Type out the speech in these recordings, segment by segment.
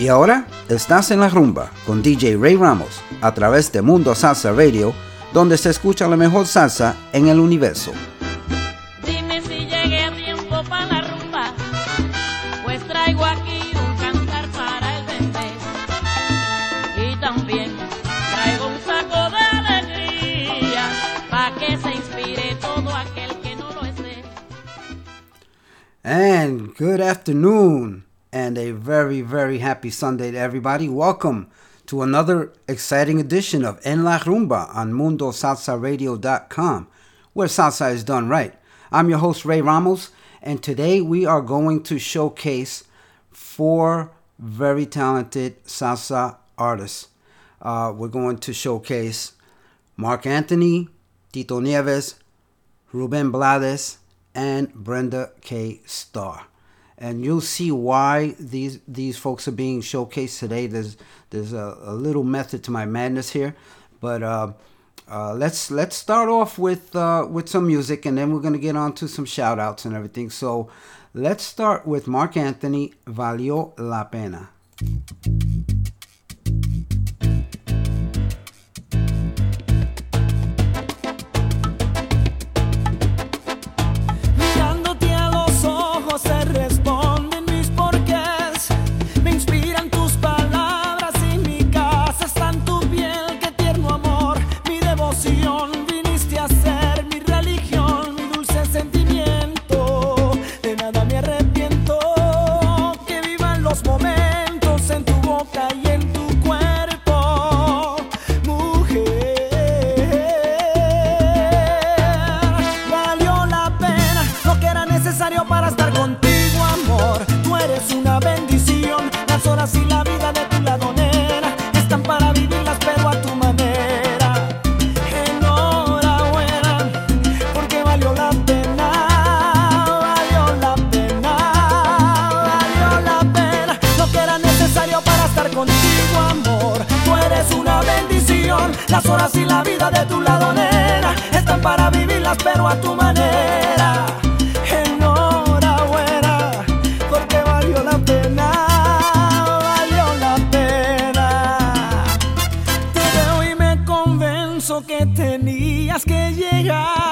Y ahora estás en la rumba con DJ Ray Ramos a través de Mundo Salsa Radio, donde se escucha la mejor salsa en el universo. Dime si llegué a tiempo para la rumba, pues traigo aquí un cantar para el bebé. Y también traigo un saco de alegría, para que se inspire todo aquel que no lo esté. And good afternoon, and a very, very happy Sunday to everybody. Welcome to another exciting edition of En La Rumba on MundoSalsaRadio.com, where salsa is done right. I'm your host, Ray Ramos, and today we are going to showcase four very talented salsa artists. Uh, we're going to showcase Marc Anthony, Tito Nieves, Ruben Blades, and Brenda K. Starr. And you'll see why these these folks are being showcased today. There's there's a, a little method to my madness here, but uh, uh, let's let's start off with uh, with some music, and then we're gonna get on to some shout outs and everything. So let's start with Marc Anthony, Valió la pena. Pero a tu manera. Enhorabuena, porque valió la pena, valió la pena. Te veo y me convenzo que tenías que llegar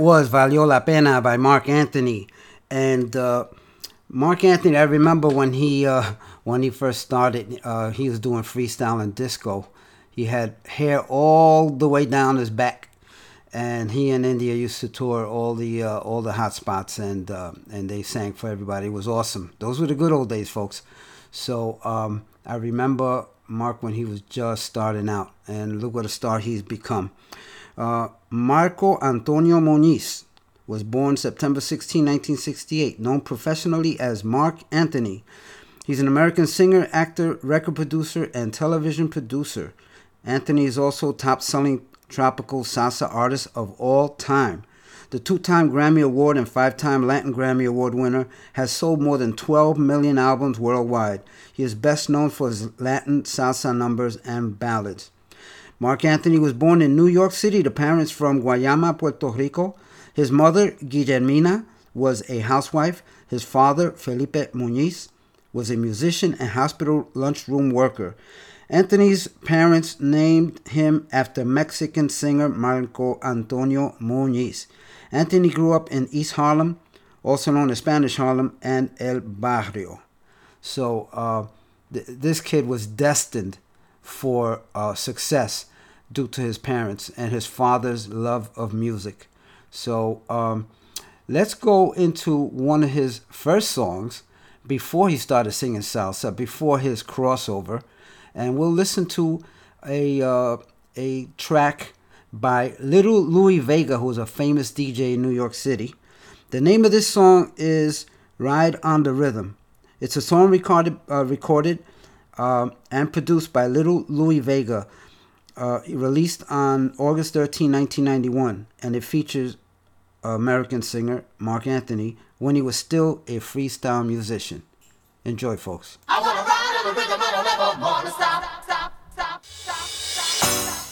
was Valió la Pena by Marc Anthony. And uh, Marc Anthony, I remember when he uh, when he first started, uh, he was doing freestyle and disco. He had hair all the way down his back, and he and India used to tour all the uh, all the hot spots, and uh, and they sang for everybody. It was awesome. Those were the good old days, folks. So um, I remember Marc when he was just starting out, and look what a star he's become. Uh, Marco Antonio Muñiz was born September 16, 1968, known professionally as Marc Anthony. He's an American singer, actor, record producer, and television producer. Anthony is also top selling tropical salsa artist of all time. The two time Grammy Award and five time Latin Grammy Award winner has sold more than 12 million albums worldwide. He is best known for his Latin salsa numbers and ballads. Marc Anthony was born in New York City to parents from Guayama, Puerto Rico. His mother, Guillermina, was a housewife. His father, Felipe Muñiz, was a musician and hospital lunchroom worker. Anthony's parents named him after Mexican singer Marco Antonio Muñiz. Anthony grew up in East Harlem, also known as Spanish Harlem, and El Barrio. So uh, th- this kid was destined for uh, success due to his parents and his father's love of music. So um, let's go into one of his first songs before he started singing salsa, before his crossover, and we'll listen to a uh, a track by Little Louie Vega, who's a famous DJ in New York City. The name of this song is "Ride on the Rhythm." It's a song recorded uh, recorded uh, and produced by Little Louie Vega uh, released on August 13, 1991, and it features American singer Marc Anthony when he was still a freestyle musician. Enjoy, folks. Yo, that's alright, whatever you like, whatever you want, whatever you do, cool.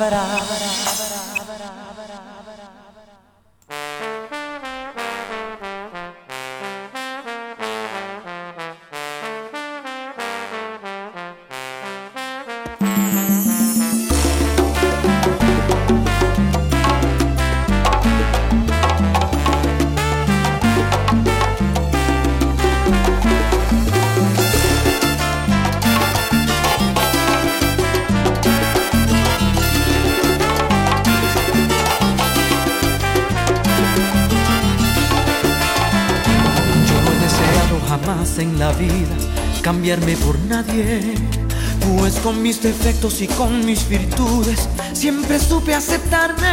Con y con mis virtudes, siempre supe aceptarme.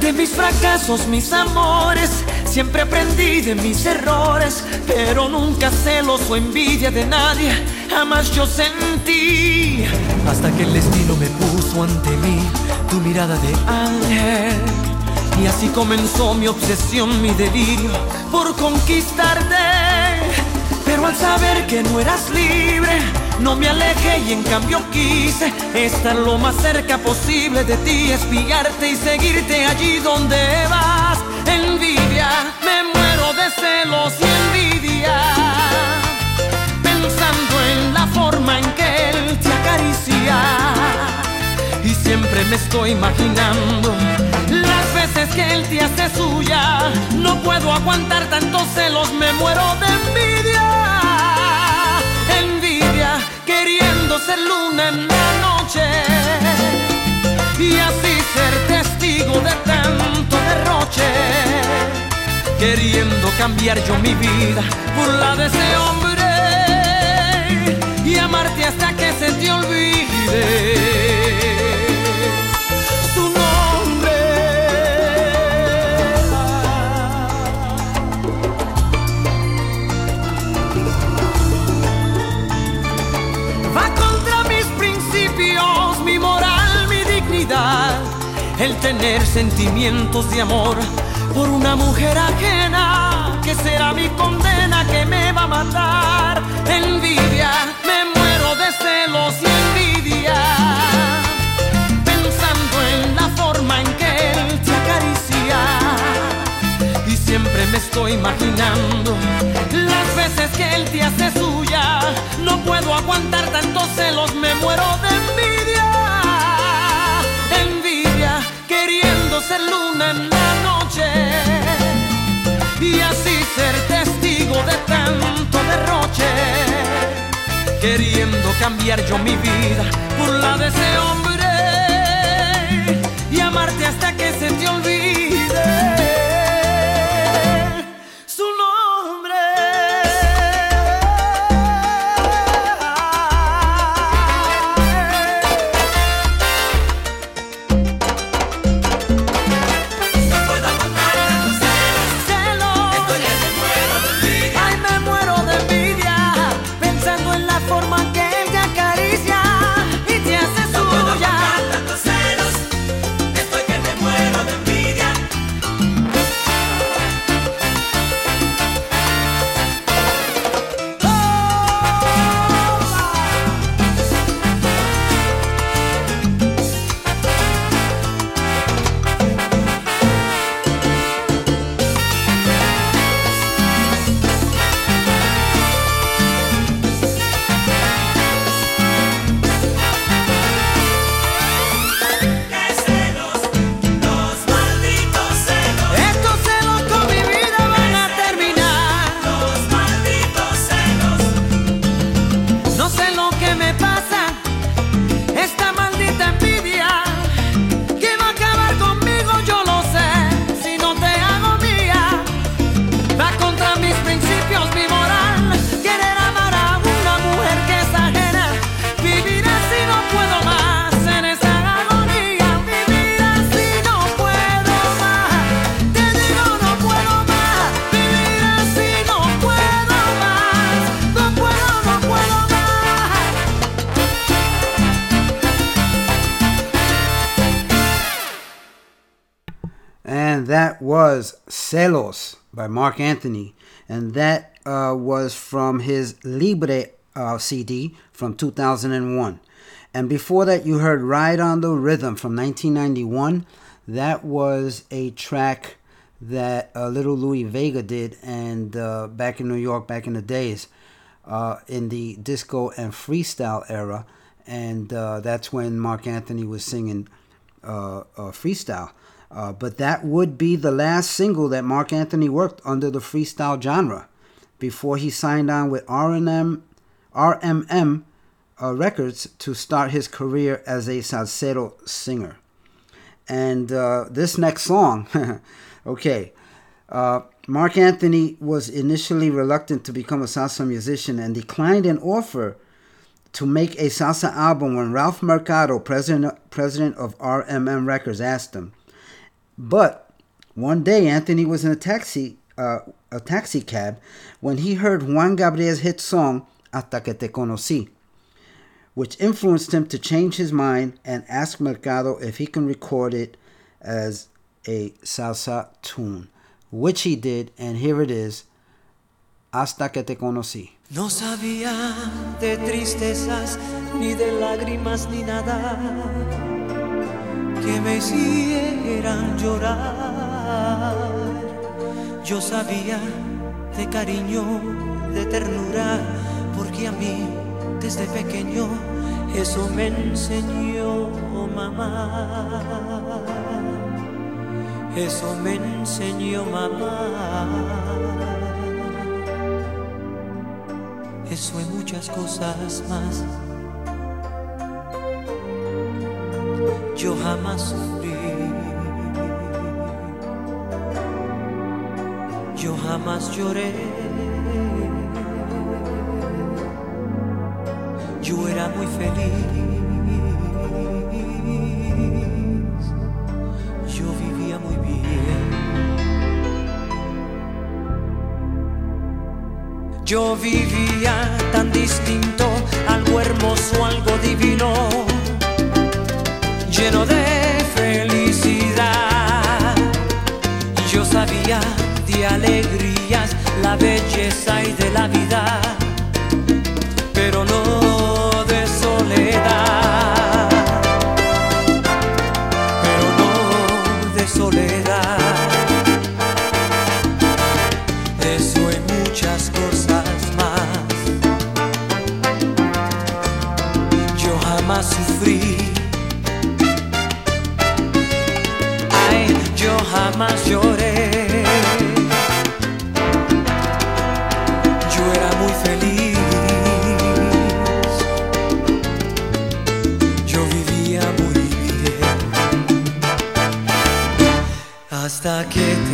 de mis fracasos, mis amores. Siempre aprendí de mis errores, pero nunca celos o envidia de nadie. Jamás yo sentí hasta que el destino me puso ante mí tu mirada de ángel. Y así comenzó mi obsesión, mi delirio por conquistarte. Pero al saber que no eras libre, no me alejé y en cambio quise estar lo más cerca posible de ti, espiarte y seguirte allí donde vas. Envidia, me muero de celos y envidia, pensando en la forma en que él te acaricia. Y siempre me estoy imaginando las veces que él te hace suya. No puedo aguantar tantos celos, me muero de envidia. Queriendo ser luna en la noche. Y así ser testigo de tanto derroche. Queriendo cambiar yo mi vida por la de ese hombre. Y amarte hasta que se te olvide el tener sentimientos de amor por una mujer ajena, que será mi condena que me va a matar. Envidia, me muero de celos y envidia pensando en la forma en que él te acaricia. Y siempre me estoy imaginando las veces que él te hace suya. No puedo aguantar tantos celos, me muero de envidia. Ser luna en la noche. Y así ser testigo de tanto derroche queriendo cambiar yo mi vida por la de ese hombre y amarte hasta que se te olvide Marc Anthony. And that uh, was from his Libre uh, CD from 2001. And before that, you heard Ride on the Rhythm from 1991. That was a track that uh, Little Louie Vega did, and uh, back in New York, back in the days, uh, in the disco and freestyle era. And uh, that's when Marc Anthony was singing freestyle. Uh, but that would be the last single that Marc Anthony worked under the freestyle genre before he signed on with R&M, RMM uh, Records to start his career as a salsero singer. And uh, this next song, okay, uh, Marc Anthony was initially reluctant to become a salsa musician and declined an offer to make a salsa album when Ralph Mercado, president, president of RMM Records, asked him. But one day, Anthony was in a taxi, uh, a taxi cab, when he heard Juan Gabriel's hit song "Hasta que te conocí," which influenced him to change his mind and ask Mercado if he can record it as a salsa tune, which he did, and here it is, "Hasta que te conocí." No sabía de tristezas, ni de lágrimas, ni nada que me hicieran llorar. Yo sabía de cariño, de ternura, porque a mí desde pequeño eso me enseñó mamá. Eso me enseñó mamá. eso y muchas cosas más. Yo jamás sufrí, yo jamás lloré. Yo era muy feliz. Yo vivía tan distinto, algo hermoso, algo divino, lleno de felicidad. Yo sabía de alegrías, la belleza y de la vida, pero no de soledad. Pero no de soledad. Eso y muchas cosas más. Yo jamás sufrí. Jamás lloré. Yo era muy feliz. Yo vivía muy bien. Hasta que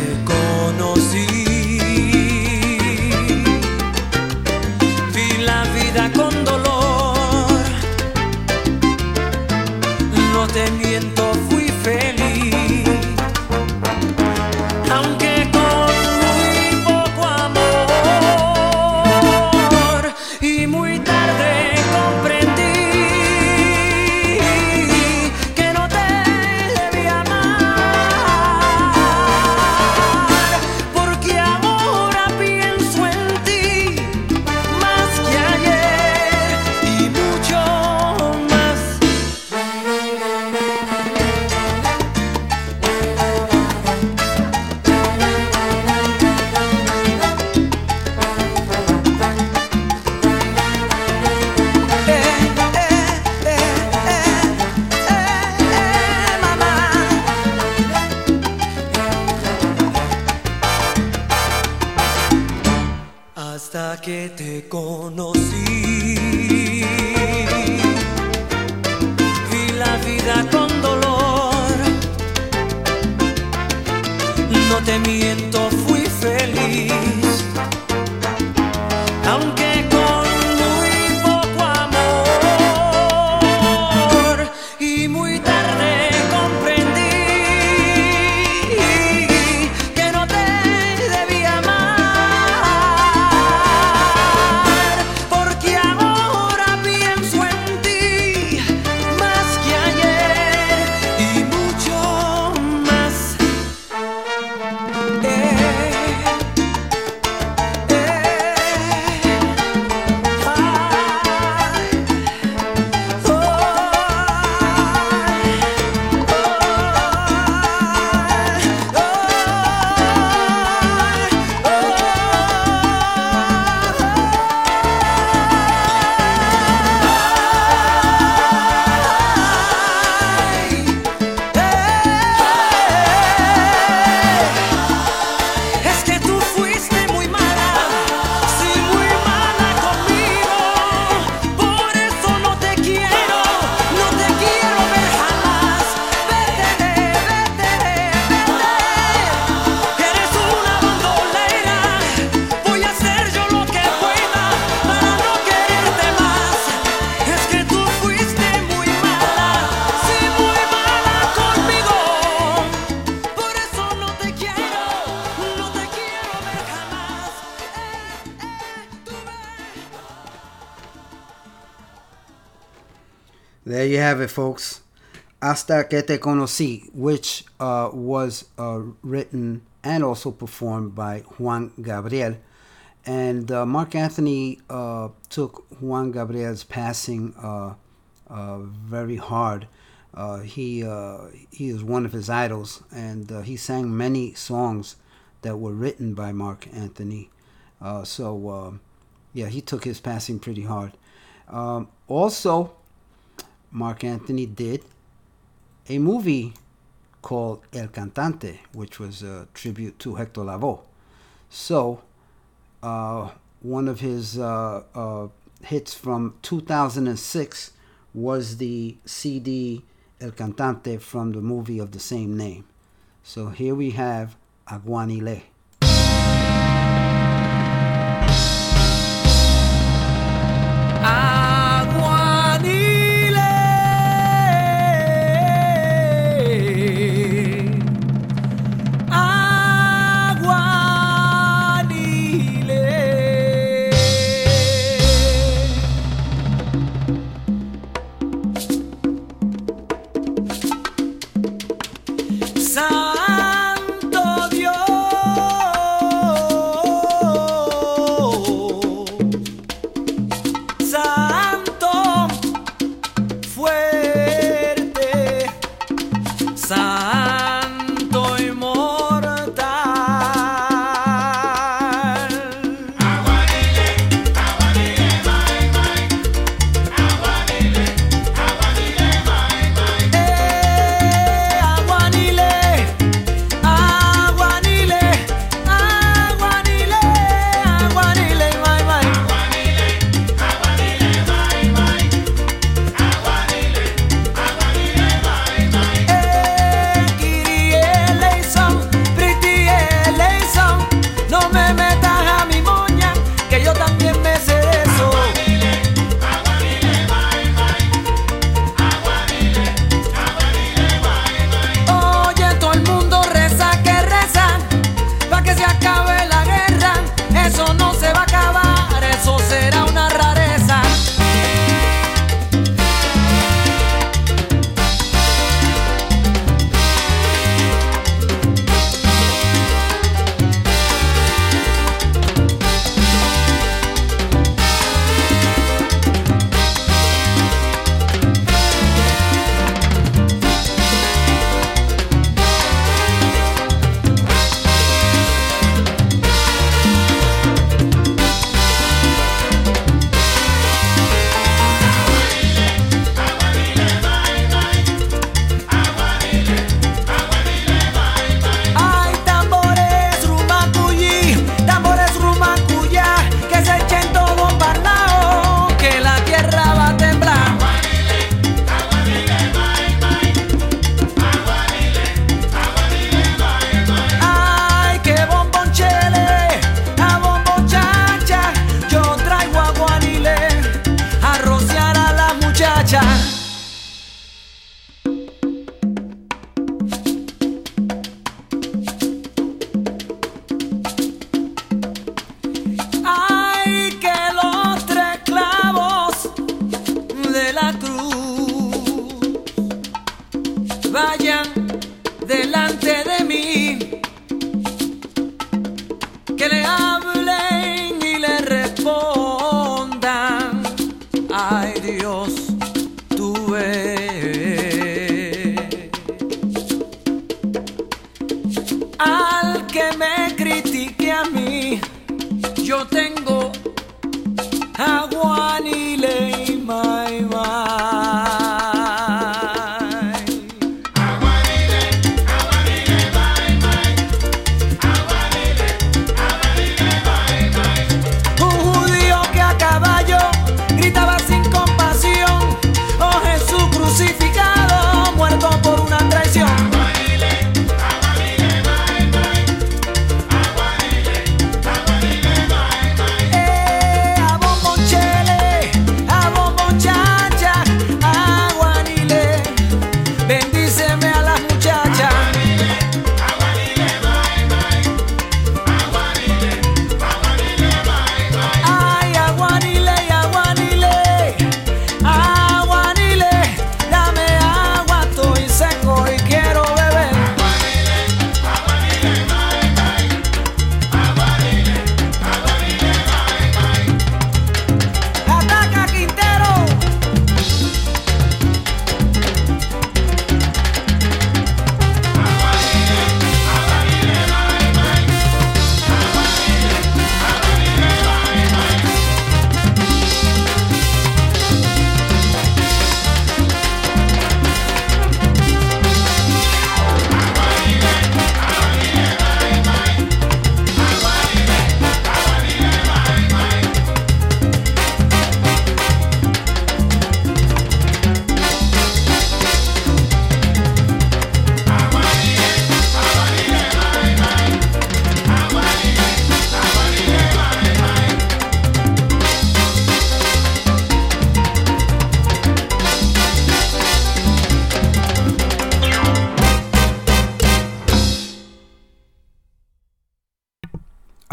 have it, folks. Hasta que te conocí, which uh, was uh, written and also performed by Juan Gabriel. And uh, Marc Anthony uh, took Juan Gabriel's passing uh, uh, very hard. he he is one of his idols, and he sang many songs that were written by Marc Anthony. so yeah, he took his passing pretty hard. Um, also, Marc Anthony did a movie called El Cantante, which was a tribute to Hector Lavoe. So, uh, one of his uh, uh, hits from 2006 was the CD El Cantante from the movie of the same name. So here we have Aguanile.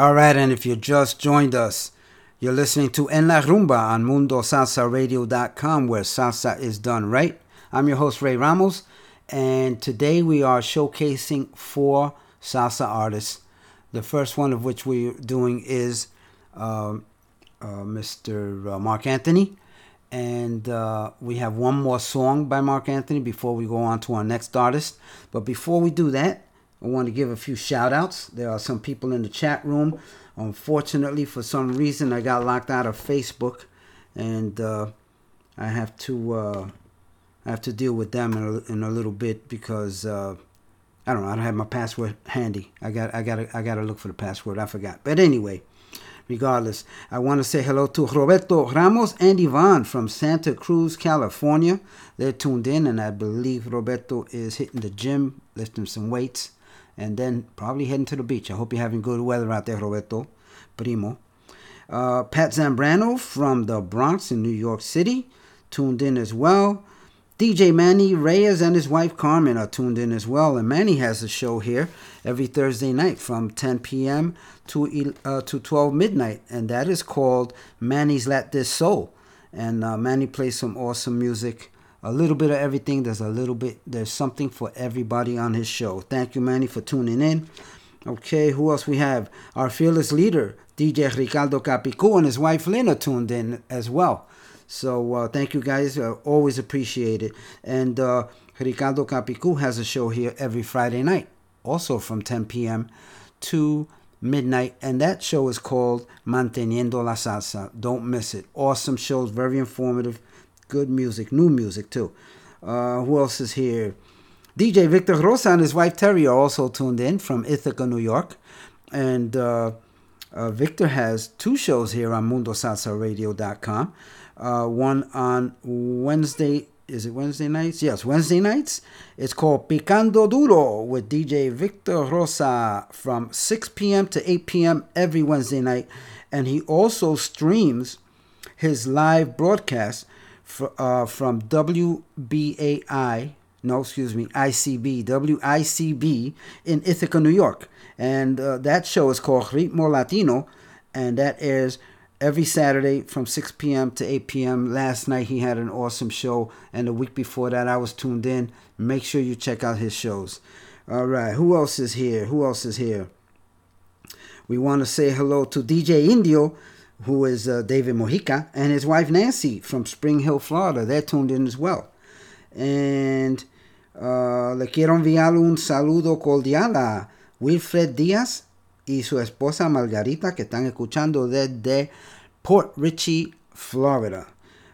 All right, and if you just joined us, you're listening to En La Rumba on MundoSalsaRadio.com, where salsa is done right. I'm your host, Ray Ramos, and today we are showcasing four salsa artists. The first one of which we're doing is uh, uh, Mr. Marc Anthony, and uh, we have one more song by Marc Anthony before we go on to our next artist. But before we do that, I want to give a few shout outs. There are some people in the chat room. Unfortunately, for some reason, I got locked out of Facebook, and uh, I have to uh, I have to deal with them in a, in a little bit because uh, I don't know. I don't have my password handy. I got I got I got to look for the password. I forgot. But anyway, regardless, I want to say hello to Roberto Ramos and Ivan from Santa Cruz, California. They're tuned in, and I believe Roberto is hitting the gym, lifting some weights and then probably heading to the beach. I hope you're having good weather out there, Roberto. Primo. Uh, Pat Zambrano from the Bronx in New York City tuned in as well. DJ Manny Reyes and his wife Carmen are tuned in as well. And Manny has a show here every Thursday night from 10 p.m. to uh, to 12 midnight, and that is called Manny's Let This Soul. And uh, Manny plays some awesome music a little bit of everything. There's a little bit, there's something for everybody on his show. Thank you, Manny, for tuning in. Okay, who else we have? Our fearless leader, DJ Ricardo Capicu, and his wife Lena tuned in as well. So uh, thank you guys. Uh, always appreciate it. And uh, Ricardo Capicu has a show here every Friday night, also from 10 p.m. to midnight. And that show is called Manteniendo la Salsa. Don't miss it. Awesome shows, very informative good music, new music too. Uh, who else is here? DJ Victor Rosa and his wife Terry are also tuned in from Ithaca, New York. And uh, uh, Victor has two shows here on MundoSalsaRadio.com. Uh, one on Wednesday, is it Wednesday nights? Yes, Wednesday nights. It's called Picando Duro with DJ Victor Rosa from 6 p.m. to 8 p.m. every Wednesday night. And he also streams his live broadcast uh, from WBAI, no, excuse me, ICB, WICB in Ithaca, New York. And uh, that show is called Ritmo Latino, and that airs every Saturday from 6 p.m. to 8 p.m. Last night he had an awesome show, and the week before that I was tuned in. Make sure you check out his shows. All right, who else is here? Who else is here? We want to say hello to DJ Indio who is uh, David Mojica, and his wife Nancy from Spring Hill, Florida. They're tuned in as well. And uh, le quiero enviar un saludo cordial a Wilfred Díaz y su esposa Margarita que están escuchando desde Port Richey, Florida.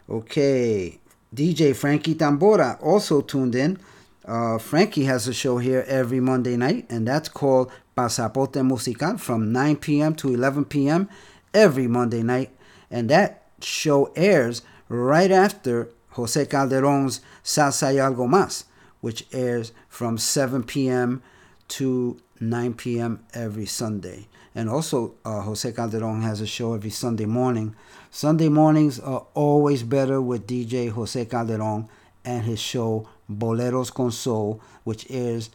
Okay, DJ Frankie Tambora also tuned in. Uh, Frankie has a show here every Monday night, and that's called Pasaporte Musical from 9 p.m. to 11 p.m every Monday night, and that show airs right after Jose Calderon's Salsa y Algo Más, which airs from 7 p.m. to 9 p.m. every Sunday. And also, uh, Jose Calderon has a show every Sunday morning. Sunday mornings are always better with DJ Jose Calderon and his show Boleros con Soul, which airs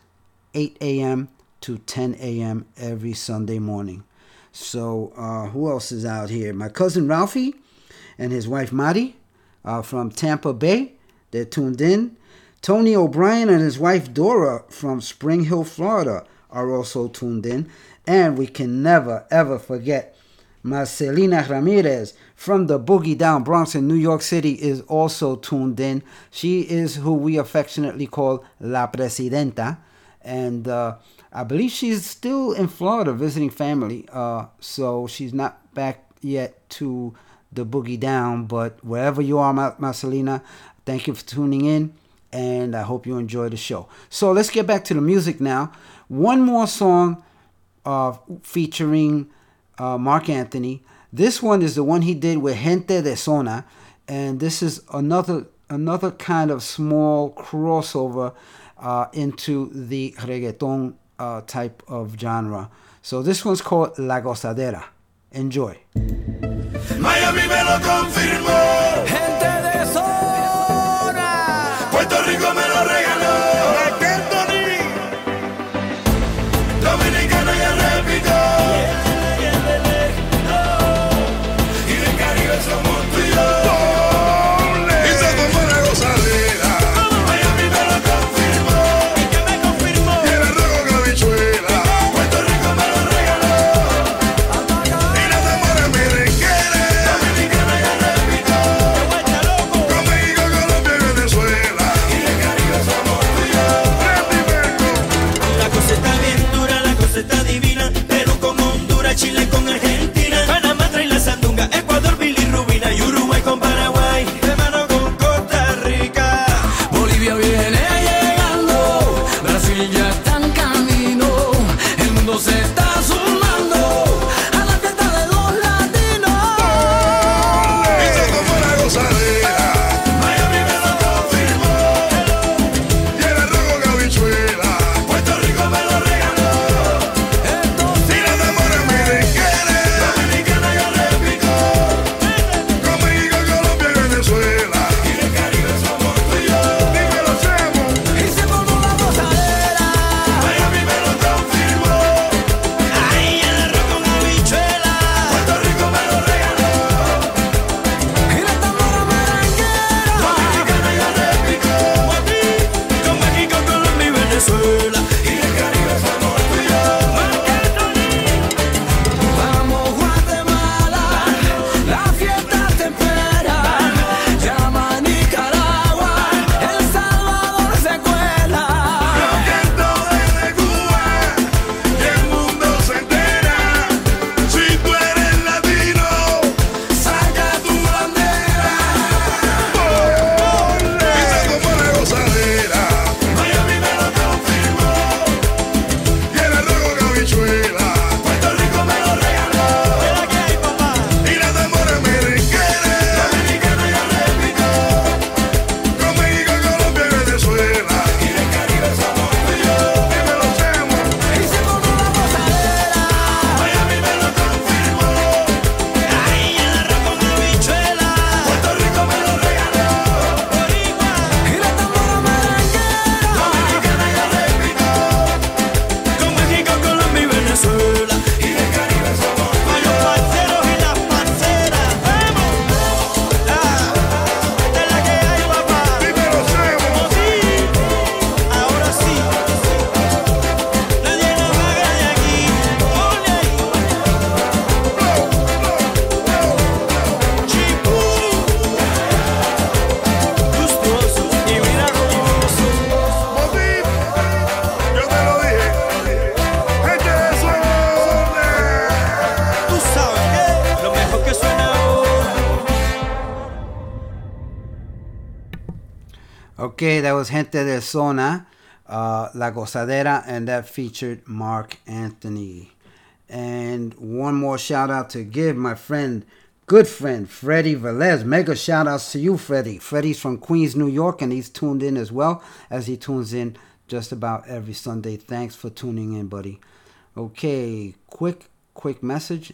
8 a.m. to 10 a.m. every Sunday morning. So uh, who else is out here? My cousin Ralphie and his wife Mari uh, from Tampa Bay. They're tuned in. Tony O'Brien and his wife Dora from Spring Hill, Florida are also tuned in. And we can never, ever forget Marcelina Ramirez from the Boogie Down Bronx in New York City is also tuned in. She is who we affectionately call La Presidenta. And uh, I believe she's still in Florida visiting family, uh, so she's not back yet to the boogie down. But wherever you are, Marcelina, thank you for tuning in, and I hope you enjoy the show. So let's get back to the music now. One more song uh, featuring uh, Marc Anthony. This one is the one he did with Gente de Zona, and this is another another kind of small crossover uh, into the reggaeton uh, type of genre. So this one's called La Gozadera. Enjoy. Miami confirmó. Was Gente de Zona, uh, La Gozadera, and that featured Marc Anthony. And one more shout out to give my friend, good friend, Freddie Velez. Mega shout outs to you, Freddie. Freddie's from Queens, New York, and he's tuned in as well as he tunes in just about every Sunday. Thanks for tuning in, buddy. Okay, quick, quick message,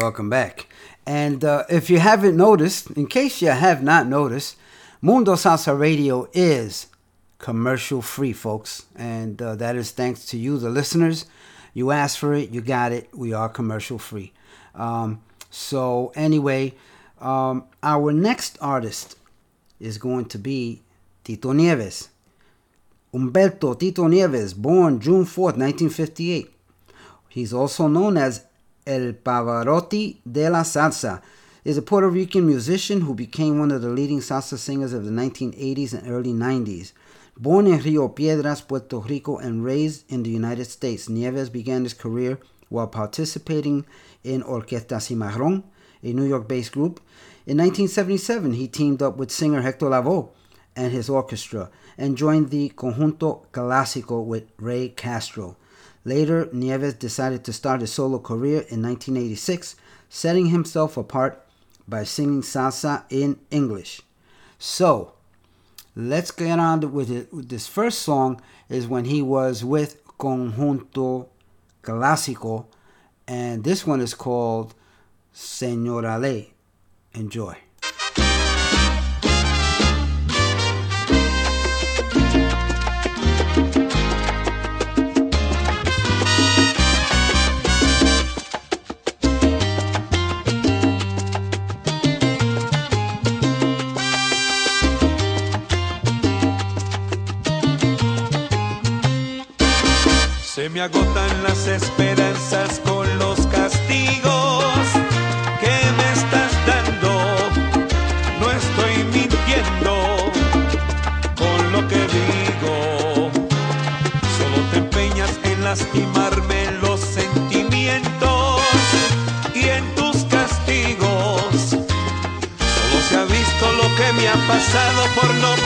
Welcome back. And uh, if you haven't noticed, in case you have not noticed, Mundo Salsa Radio is commercial free, folks. And uh, that is thanks to you, the listeners. You asked for it, you got it. We are commercial free. Um, so, anyway, um, our next artist is going to be Tito Nieves. Humberto Tito Nieves, born June 4th, 1958. He's also known as El Pavarotti de la Salsa is a Puerto Rican musician who became one of the leading salsa singers of the 1980s and early 90s. Born in Rio Piedras, Puerto Rico, and raised in the United States, Nieves began his career while participating in Orquesta Cimarron, a New York based group. In 1977, he teamed up with singer Hector Lavoe and his orchestra and joined the Conjunto Clásico with Ray Castro. Later, Nieves decided to start a solo career in 1986, setting himself apart by singing salsa in English. So, let's get on with it. This first song is when he was with Conjunto Clásico, and this one is called Señora Ley. Enjoy. agotan las esperanzas con los castigos que me estás dando. No estoy mintiendo con lo que digo. Solo te empeñas en lastimarme los sentimientos y en tus castigos. Solo se ha visto lo que me ha pasado por no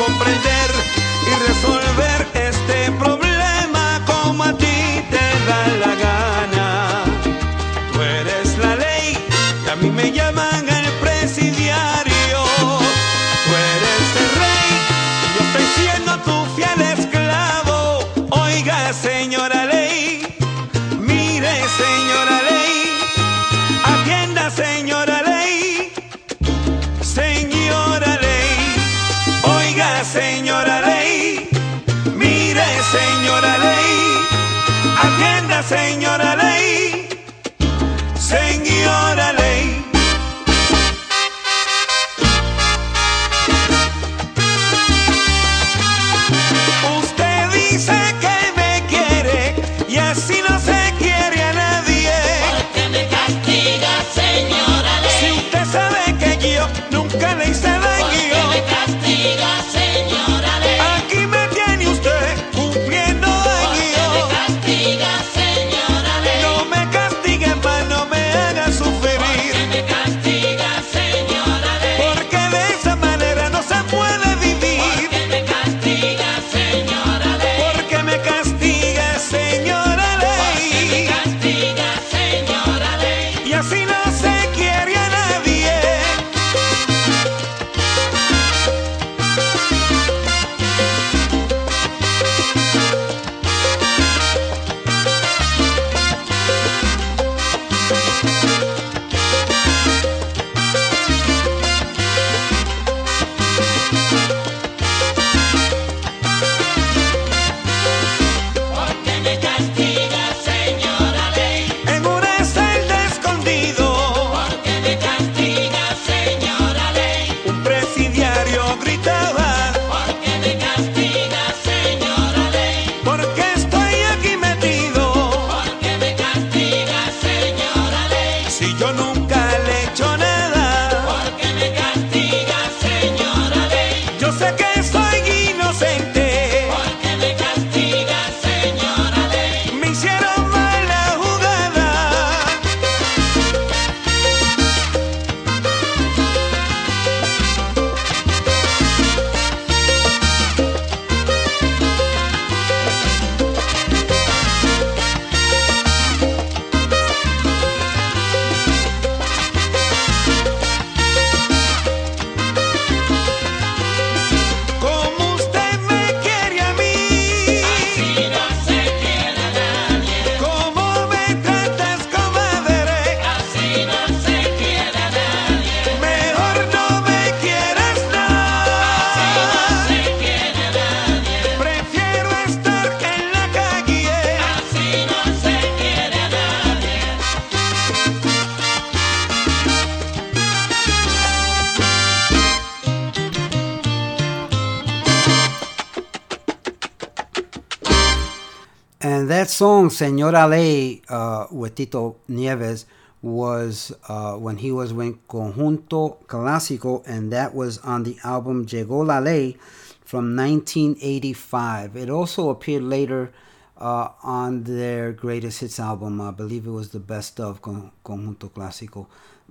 song Señora Ley uh, with Tito Nieves was uh, when he was with Conjunto Clásico, and that was on the album Llegó la Ley from 1985. It also appeared later uh, on their greatest hits album. I believe it was the best of Con- Conjunto Clásico,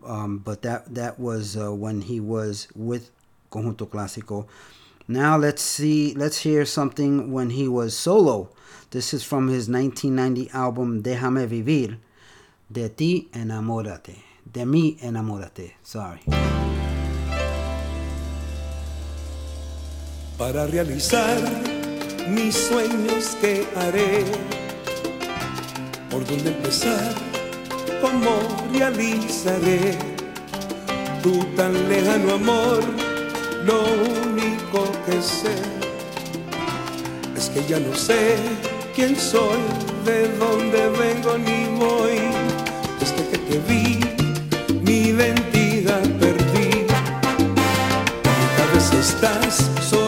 um, but that that was uh, when he was with Conjunto Clásico. Now let's see, let's hear something when he was solo. This is from his 1990 album Déjame Vivir. De ti enamórate. De mí enamórate. Sorry. Para realizar mis sueños que haré. ¿Por dónde empezar? ¿Cómo realizaré? Tu tan lejano amor, lo único que sé es que ya no sé quién soy, de dónde vengo ni voy. Desde que te vi, mi identidad perdí. Cada vez estás solo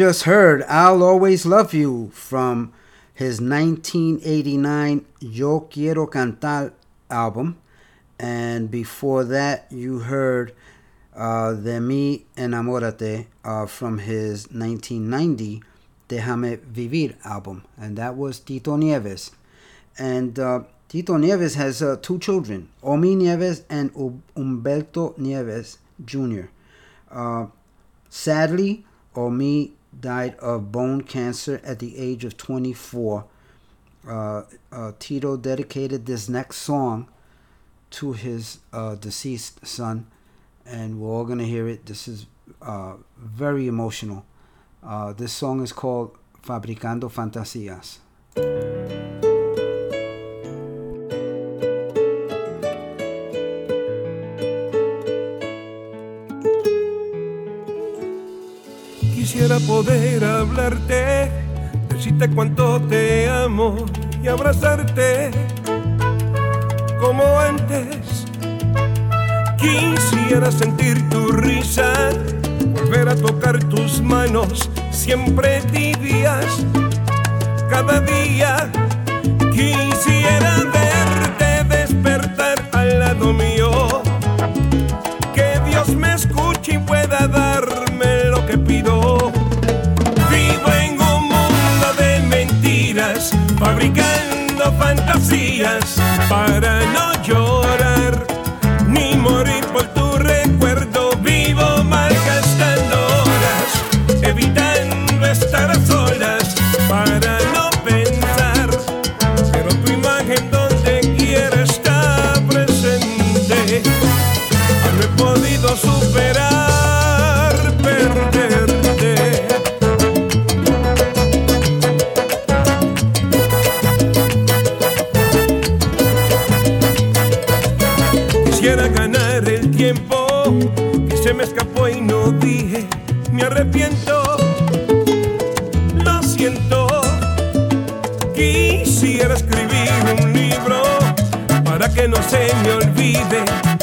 just heard I'll Always Love You from his 1989 Yo Quiero Cantar album. And before that, you heard uh, De Mi Enamórate uh, from his 1990 Déjame Vivir album. And that was Tito Nieves. And uh, Tito Nieves has uh, two children, Omi Nieves and Humberto Nieves Jr. Uh, sadly, Omi died of bone cancer at the age of 24. Uh, uh, Tito dedicated this next song to his uh, deceased son, and we're all going to hear it. This is uh, very emotional. Uh, this song is called Fabricando Fantasías. Quisiera poder hablarte, decirte cuánto te amo y abrazarte como antes. Quisiera sentir tu risa, volver a tocar tus manos, siempre tibias, cada día. Quisiera verte despertar al lado mío, que Dios me escuche y pueda darme fabricando fantasías para no llorar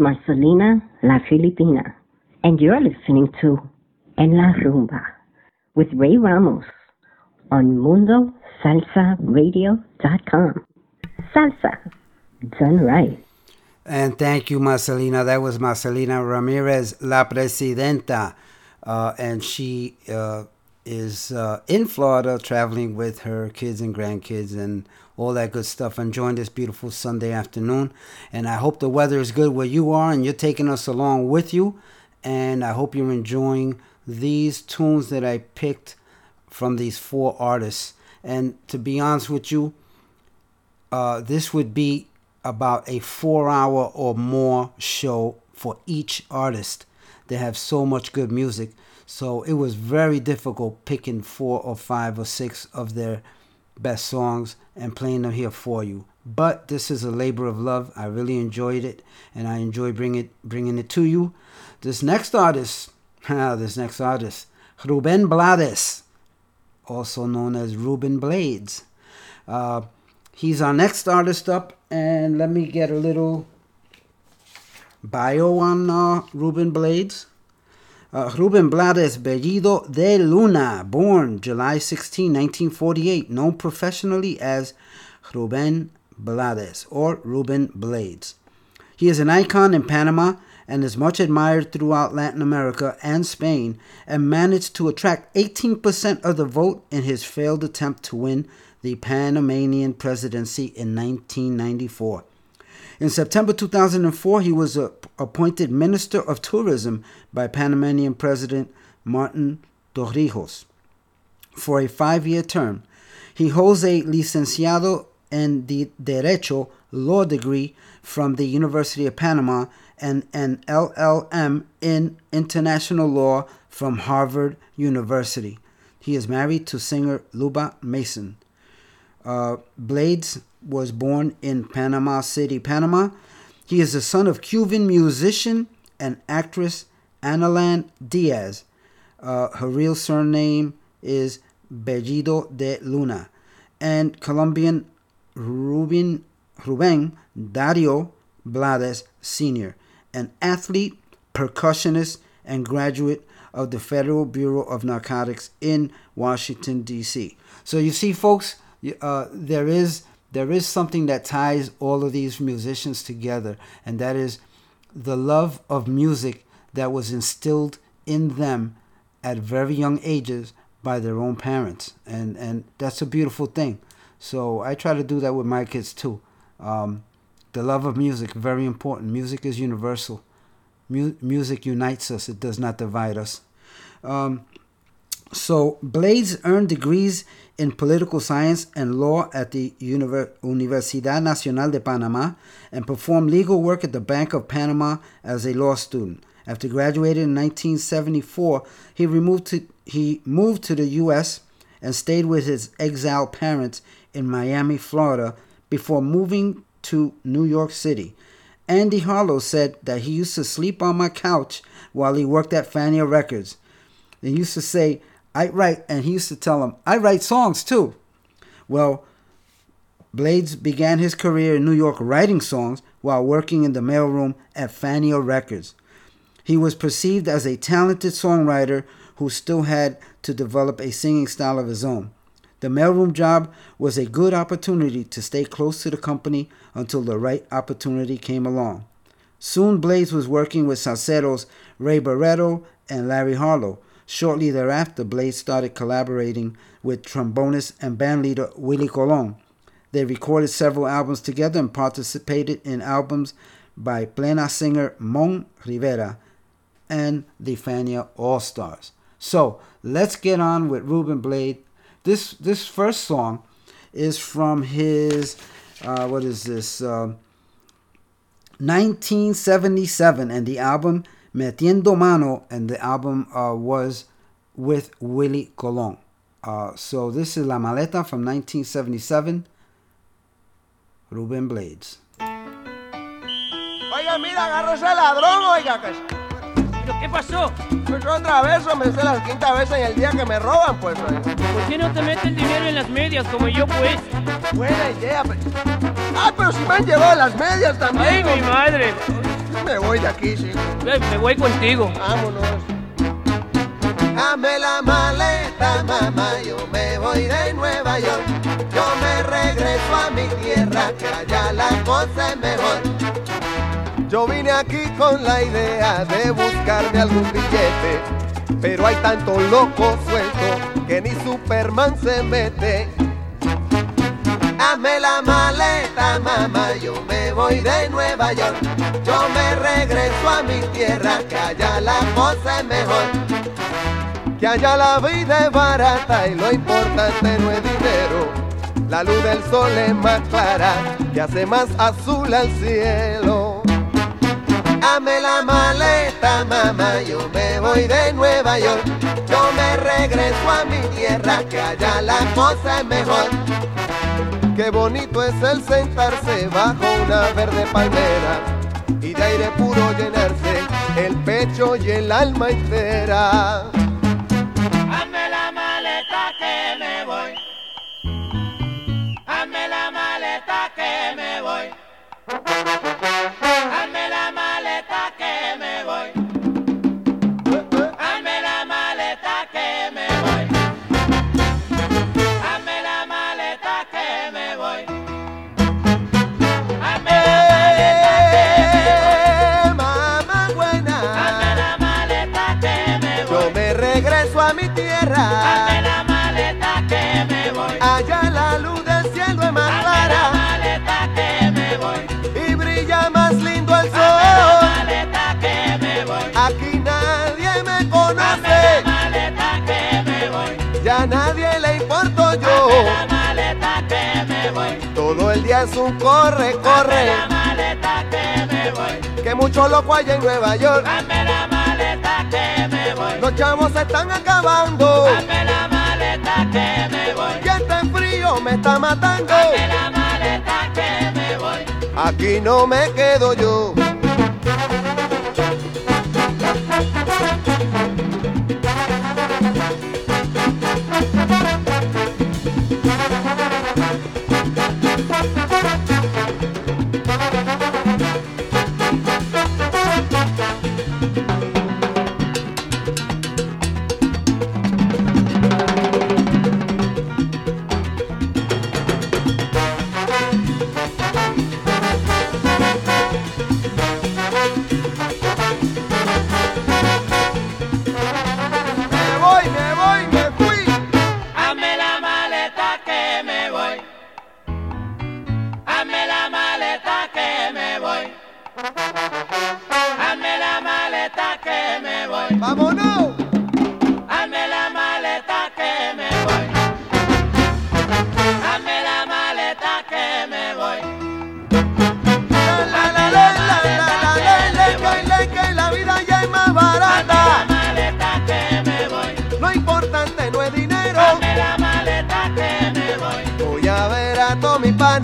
Marcelina La Filipina, and you're listening to En La Rumba with Ray Ramos on MundoSalsaRadio.com. Salsa, done right. And thank you, Marcelina. That was Marcelina Ramirez, La Presidenta. Uh, and she uh, is uh, in Florida traveling with her kids and grandkids and all that good stuff, enjoying this beautiful Sunday afternoon. And I hope the weather is good where you are and you're taking us along with you. And I hope you're enjoying these tunes that I picked from these four artists. And to be honest with you, uh, this would be about a four hour or more show for each artist. They have so much good music. So it was very difficult picking four or five or six of their best songs and playing them here for you. But this is a labor of love. I really enjoyed it, and I enjoy bringing it, bringing it to you. This next artist, this next artist, Ruben Blades, also known as Ruben Blades. Uh, he's our next artist up, and let me get a little bio on uh, Ruben Blades. Uh, Ruben Blades Bellido de Luna, born July 16, 1948, known professionally as Ruben Blades or Ruben Blades. He is an icon in Panama and is much admired throughout Latin America and Spain, and managed to attract 18% of the vote in his failed attempt to win the Panamanian presidency in 1994. In September 2004, he was uh, appointed Minister of Tourism by Panamanian President Martin Torrijos for a five year term. He holds a licenciado en de Derecho law degree from the University of Panama and an LLM in international law from Harvard University. He is married to singer Luba Mason. Uh, Blades was born in Panama City, Panama. He is the son of Cuban musician and actress Anoland Diaz. Uh, her real surname is Bellido de Luna. And Colombian Ruben, Ruben Dario Blades Sr., an athlete, percussionist, and graduate of the Federal Bureau of Narcotics in Washington, D.C. So you see, folks, uh, there is there is something that ties all of these musicians together, and that is the love of music that was instilled in them at very young ages by their own parents, and and that's a beautiful thing. So I try to do that with my kids too. Um, the love of music very important. Music is universal. Mu- music unites us. It does not divide us. Um, so Blades earned degrees in political science and law at the Universidad Nacional de Panama and performed legal work at the Bank of Panama as a law student. After graduating in 1974, he removed to he moved to the U.S. and stayed with his exiled parents in Miami, Florida, before moving to New York City. Andy Harlow said that he used to sleep on my couch while he worked at Fania Records. He used to say, I write, and he used to tell him, I write songs too. Well, Blades began his career in New York writing songs while working in the mailroom at Fania Records. He was perceived as a talented songwriter who still had to develop a singing style of his own. The mailroom job was a good opportunity to stay close to the company until the right opportunity came along. Soon Blades was working with salseros Ray Barretto and Larry Harlow. Shortly thereafter, Blades started collaborating with trombonist and bandleader Willie Colon. They recorded several albums together and participated in albums by Plena singer Mon Rivera and the Fania All Stars. So let's get on with Ruben Blade. This this first song is from his uh, what is this? Um 1977, and the album Metiendo Mano, and the album uh, was with Willie Colon. Uh, so this is La Maleta from 1977, Ruben Blades. Oiga, mira, agarró ese ladrón, oiga. ¿Pero qué pasó? Pues otra vez, hombre, esta es la quinta vez en el día que me roban, pues. Oiga. ¿Por qué no te metes el dinero en las medias como yo, pues? Buena idea, pero... ¡Ah, pero si me han llevado las medias también! ¡Ay, mi madre! Me voy de aquí, sí. Me voy contigo. Vámonos. Dame la maleta, mamá, yo me voy de Nueva York. Yo me regreso a mi tierra, que allá la cosa es mejor. Yo vine aquí con la idea de buscarme algún billete, pero hay tanto loco suelto que ni Superman se mete. Dame la maleta, mamá, yo me voy de Nueva York. Yo me regreso a mi tierra, que allá la cosa es mejor. Que allá la vida es barata y lo importante no es dinero. La luz del sol es más clara y hace más azul al cielo. Dame la maleta, mamá, yo me voy de Nueva York. Yo me regreso a mi tierra, que allá la cosa es mejor. Qué bonito es el sentarse bajo una verde palmera y de aire puro llenarse el pecho y el alma entera. El día es un corre, corre, Hazme la maleta que me voy. que mucho loco hay en Nueva York. Hazme la maleta que me voy. Los chavos se están acabando Hazme la maleta que me voy. y este frío me está matando. Hazme la maleta que me voy. Aquí no me quedo yo.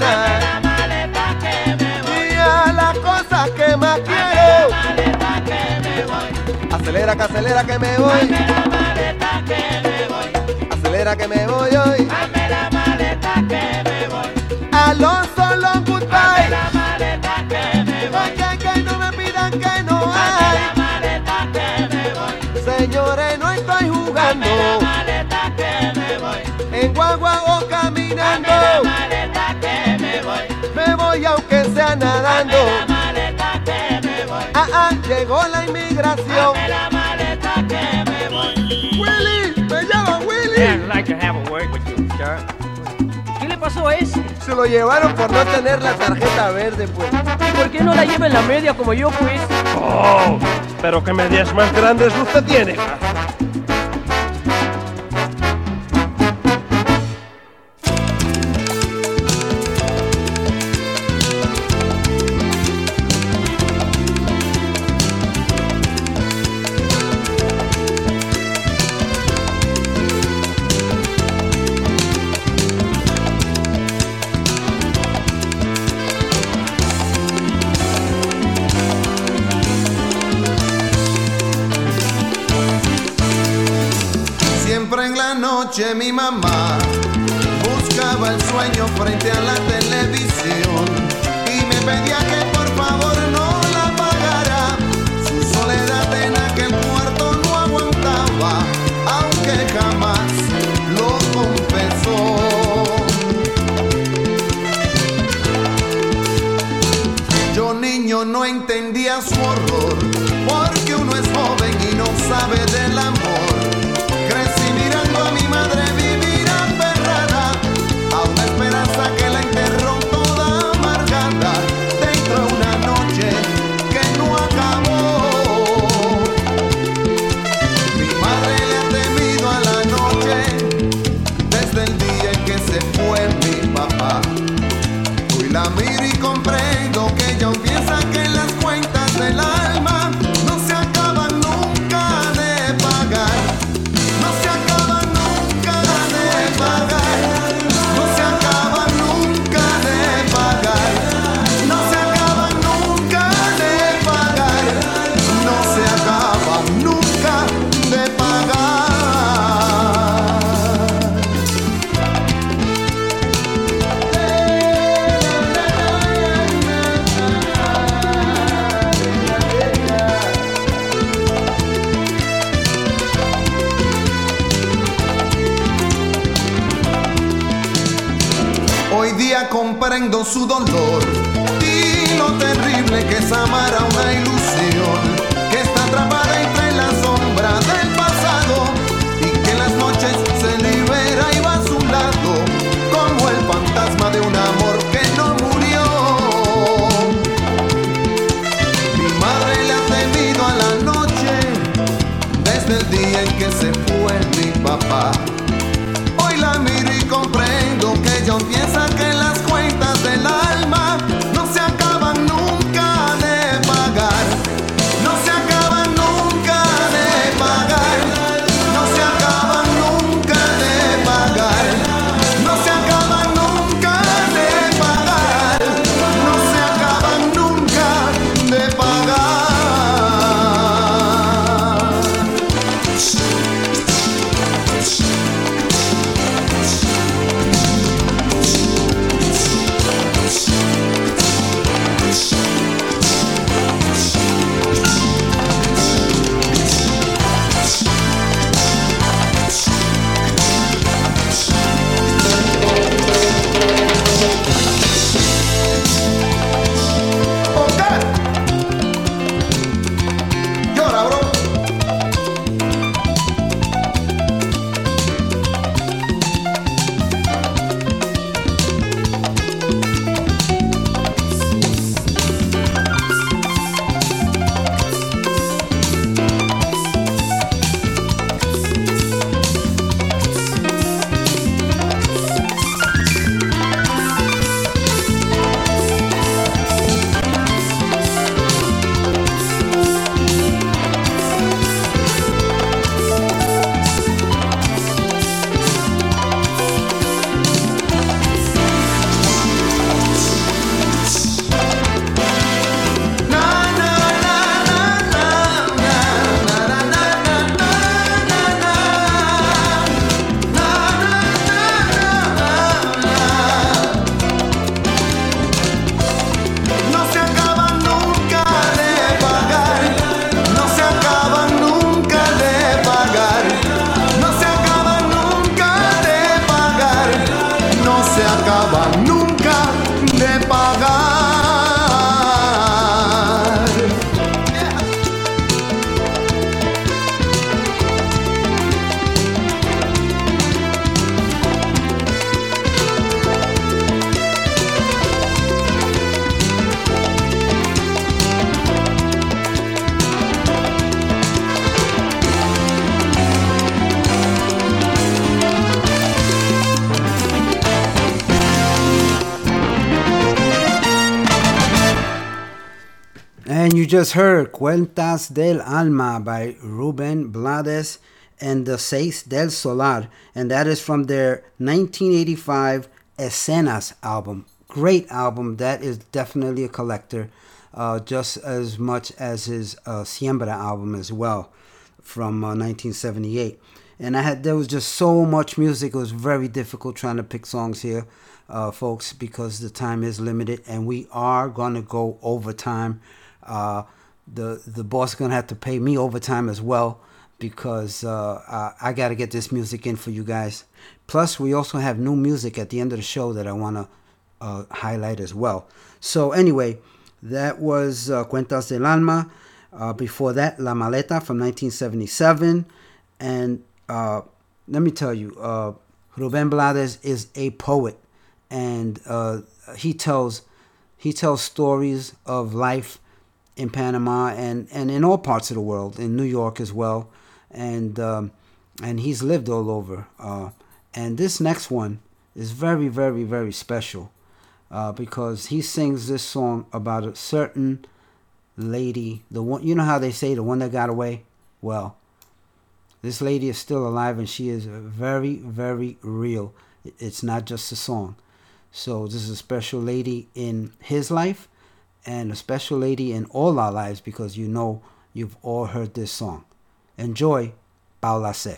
Voy. y a las cosas que más Hazme quiero. la maleta que me voy. Acelera que acelera que me voy. Hazme la maleta que me voy. Acelera que me voy hoy. Hazme la maleta que me voy. Alonso long Hazme goodbye. la maleta que me voy. Que, que no me pidan que no Hazme hay. la maleta que me voy. Señores, no estoy jugando. Llegó la inmigración. Hazme la maleta que me voy. Willy, me llama Willy. I'd like to have a word with you, sir. ¿Qué le pasó a ese? Se lo llevaron por no tener la tarjeta verde, pues. ¿Y por qué no la lleva en la media como yo, pues? Oh, pero qué medias más grandes usted tiene. Noche mi mamá buscaba el sueño frente a la televisión y me pedía que por favor no la pagara. Su soledad en aquel cuarto no aguantaba, aunque jamás lo confesó. Yo niño no entendía su horror, porque uno es joven y no sabe del amor. Su dolor. Y lo terrible que es amar a una you just heard Cuentas del Alma by Ruben Blades and the Seis del Solar, and that is from their 1985 Escenas album. Great album. That is definitely a collector, uh, just as much as his uh, Siembra album as well from uh, 1978. and I had there was just so much music. It was very difficult trying to pick songs here, uh, folks, because the time is limited, and we are gonna go overtime. Uh, the the boss gonna have to pay me overtime as well because uh, I, I got to get this music in for you guys. Plus, we also have new music at the end of the show that I want to uh, highlight as well. So, anyway, that was uh, Cuentas del Alma. Uh, before that, La Maleta from 1977. And uh, let me tell you, uh, Ruben Blades is a poet, and he tells he tells stories of life in Panama and, and in all parts of the world, in New York as well, and um, and he's lived all over. Uh, and this next one is very, very, very special uh, because he sings this song about a certain lady, the one you know how they say the one that got away. Well, this lady is still alive and she is very, very real. It's not just a song. So this is a special lady in his life and a special lady in all our lives because you know you've all heard this song. Enjoy, Paula C.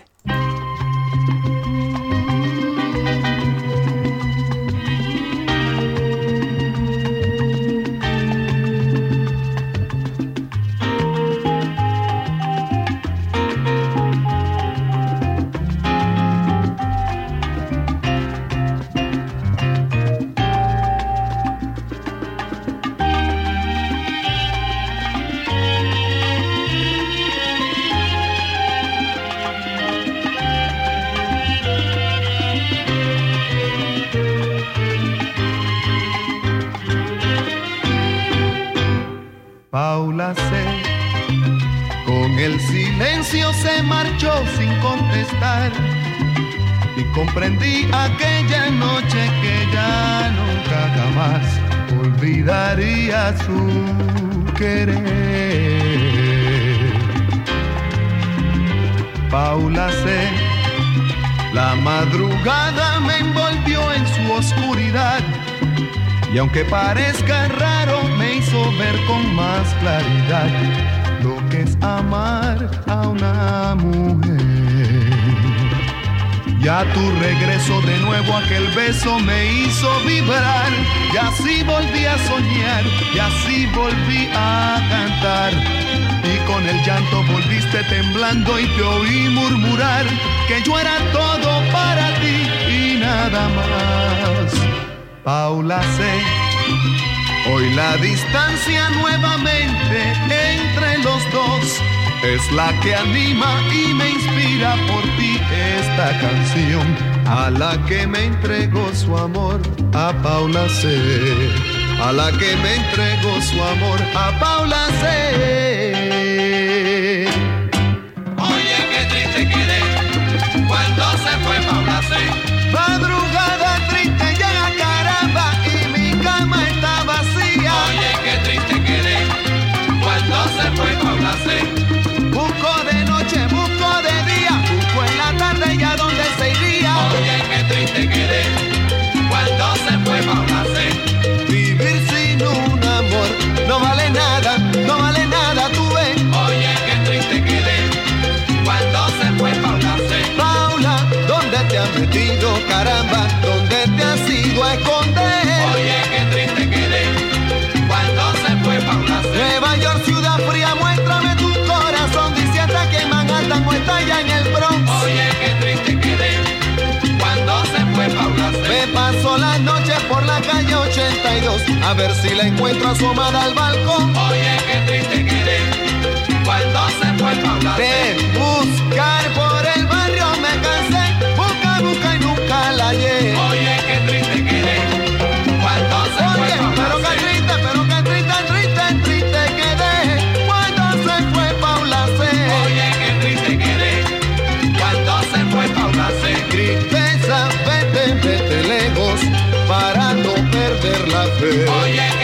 y comprendí aquella noche que ya nunca jamás olvidaría su querer. Paula C. La madrugada me envolvió en su oscuridad y aunque parezca raro, me hizo ver con más claridad lo que es amar a una mujer. Ya tu regreso de nuevo, aquel beso me hizo vibrar. Y así volví a soñar, y así volví a cantar. Y con el llanto volviste temblando y te oí murmurar que yo era todo para ti y nada más. Paula C. Hoy la distancia nuevamente entre los dos es la que anima y me inspira por ti esta canción a la que me entregó su amor a Paula C. A la que me entregó su amor a Paula C. a ver si la encuentro asomada al balcón. Oye, qué triste quedé cuando se fue Paula la fe.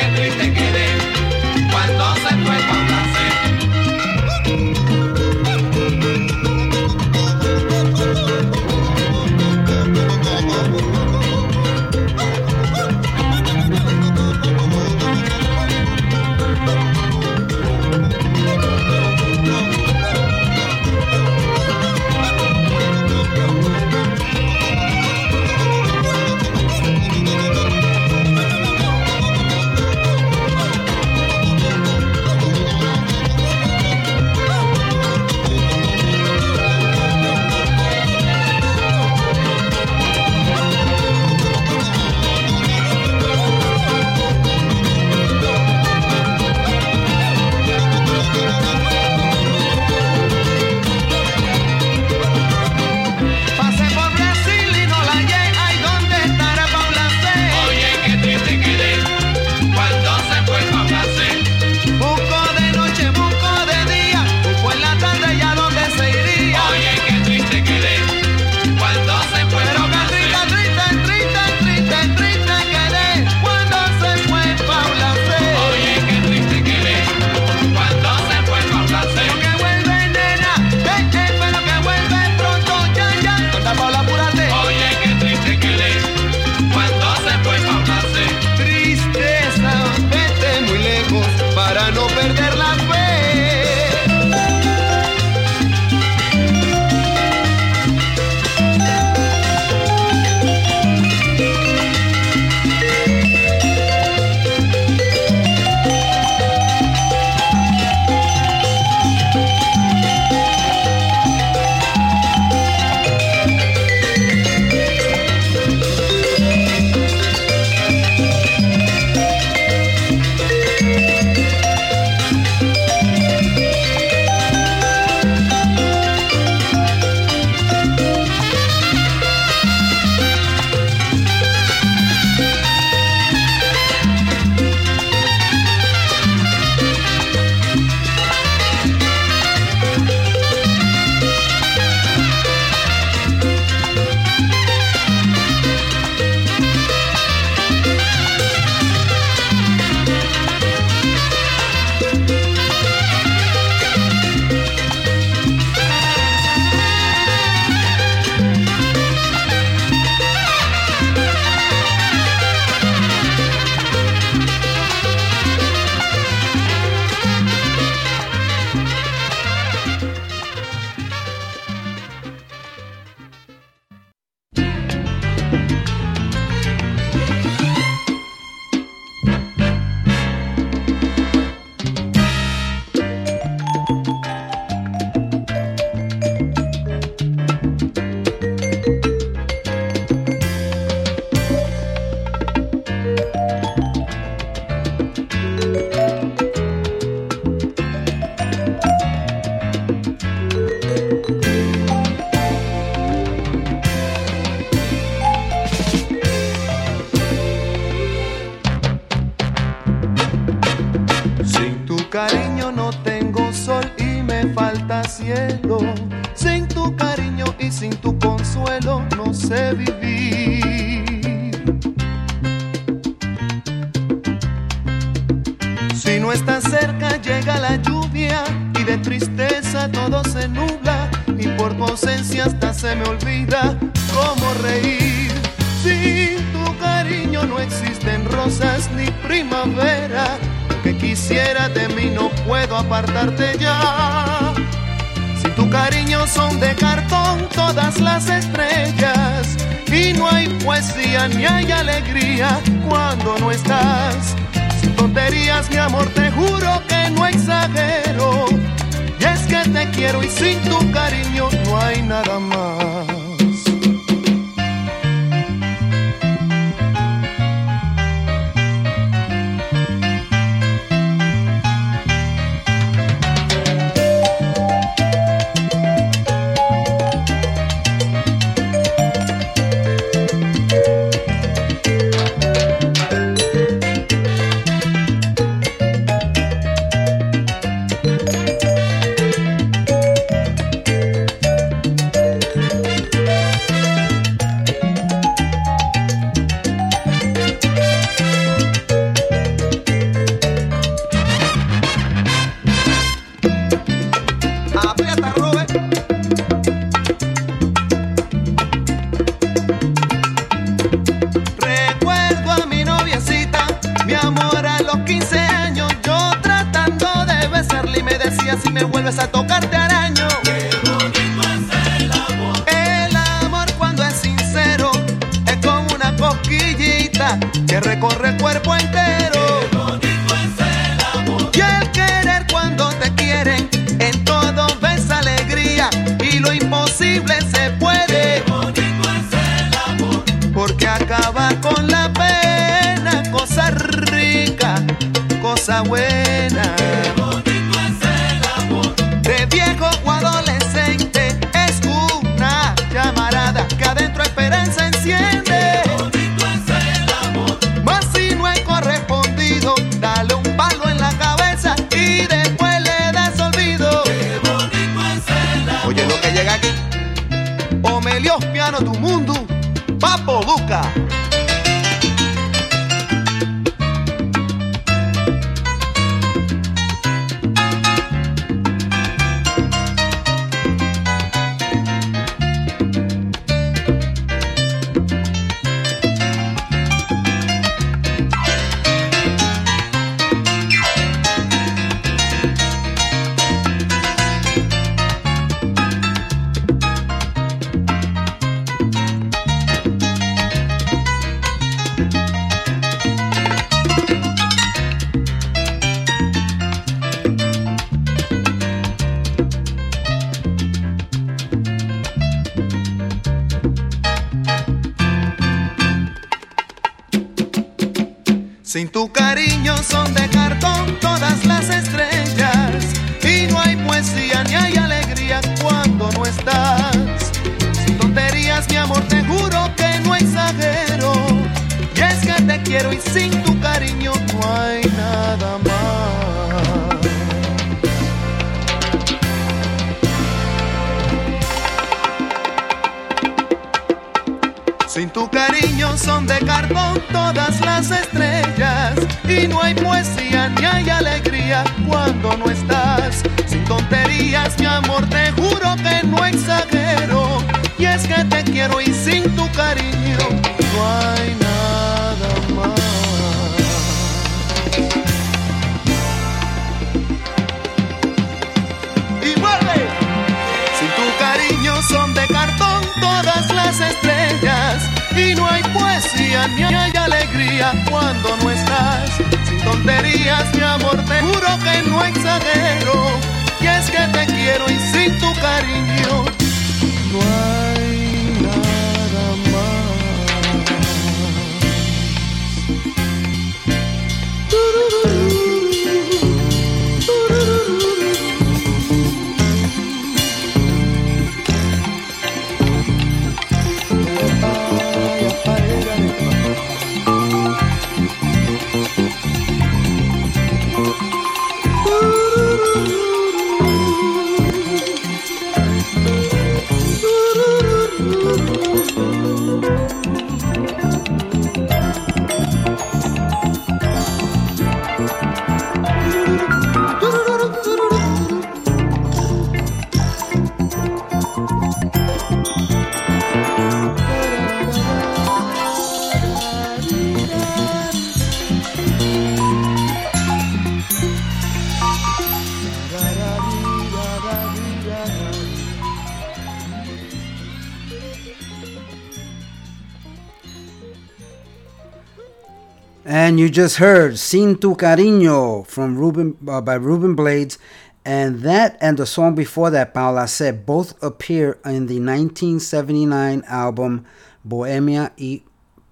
And you just heard Sin Tu Cariño from Ruben uh, by Ruben Blades. And that and the song before that, Paula C., both appear in the 1979 album Bohemio y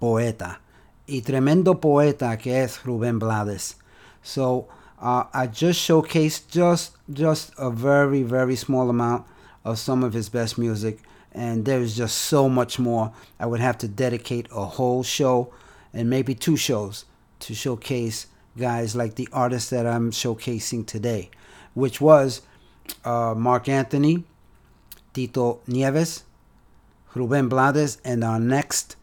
Poeta. Y tremendo poeta que es Ruben Blades. So uh, I just showcased just just a very very small amount of some of his best music, and there's just so much more. I would have to dedicate a whole show and maybe two shows to showcase guys like the artists that I'm showcasing today, which was uh, Marc Anthony, Tito Nieves, Ruben Blades, and our next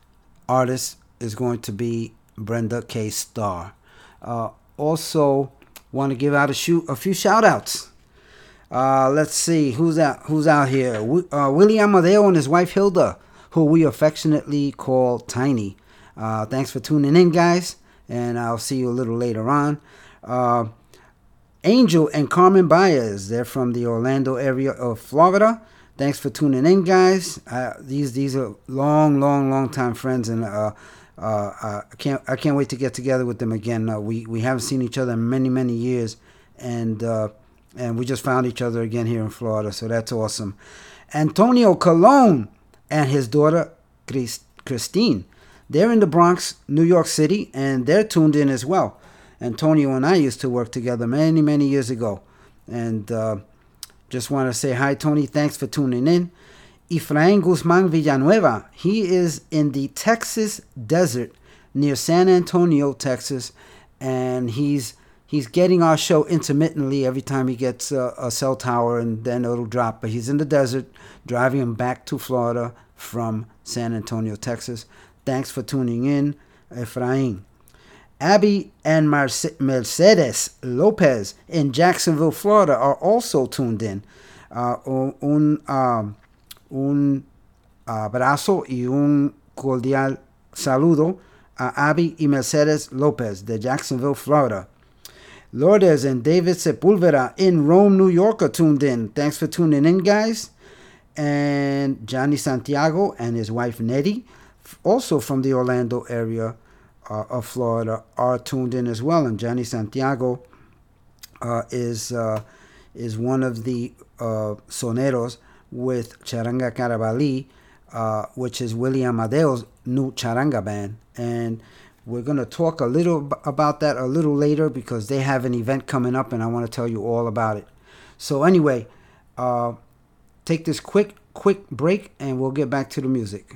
artist is going to be Brenda K. Starr. Uh, also, want to give out a, a few shout outs. Uh, let's see who's out. Who's out here? Uh, Willie Amadeo and his wife Hilda, who we affectionately call Tiny. Uh, thanks for tuning in, guys, and I'll see you a little later on. Uh, Angel and Carmen Baez, they're from the Orlando area of Florida. Thanks for tuning in, guys. Uh, these these are long, long, long time friends, and uh, uh, I can't I can't wait to get together with them again. Uh, we we haven't seen each other in many many years, and uh, and we just found each other again here in Florida, so that's awesome. Antonio Colon and his daughter Christine, they're in the Bronx, New York City, and they're tuned in as well. Antonio and I used to work together many many years ago, and uh, just want to say hi, Tony. Thanks for tuning in. Efrain Guzman Villanueva. He is in the Texas desert near San Antonio, Texas, and he's he's getting our show intermittently every time he gets a, a cell tower, and then it'll drop. But he's in the desert, driving him back to Florida from San Antonio, Texas. Thanks for tuning in, Efrain. Abby and Mercedes Lopez in Jacksonville, Florida, are also tuned in. Uh, un, um, un abrazo y un cordial saludo a Abby y Mercedes Lopez de Jacksonville, Florida. Lourdes and David Sepulveda in Rome, New York are tuned in. Thanks for tuning in, guys. And Johnny Santiago and his wife Nettie, also from the Orlando area uh, of Florida, are tuned in as well. And Johnny Santiago uh, is uh, is one of the uh, soneros with Charanga Carabalí, uh, which is Willie Amadeo's new charanga band. And we're going to talk a little about that a little later because they have an event coming up and I want to tell you all about it. So, anyway, uh, take this quick, quick break and we'll get back to the music.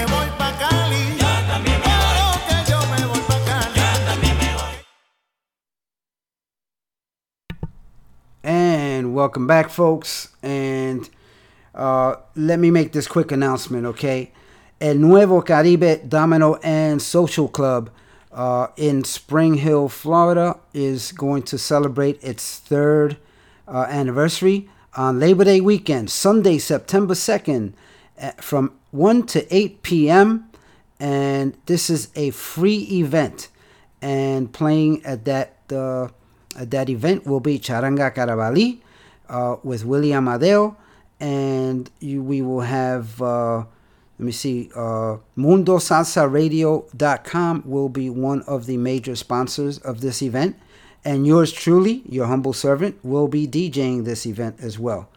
Welcome back, folks. And uh, let me make this quick announcement, okay? El Nuevo Caribe Domino and Social Club uh, in Spring Hill, Florida, is going to celebrate its third uh, anniversary on Labor Day weekend, Sunday, September 2nd, from 1 to 8 p.m. And this is a free event. And playing at that uh, at that event will be Charanga Carabalí uh, with Willie Amadeo, and you, we will have, uh, let me see, uh, MundoSalsaRadio.com will be one of the major sponsors of this event, and yours truly, your humble servant, will be DJing this event as well.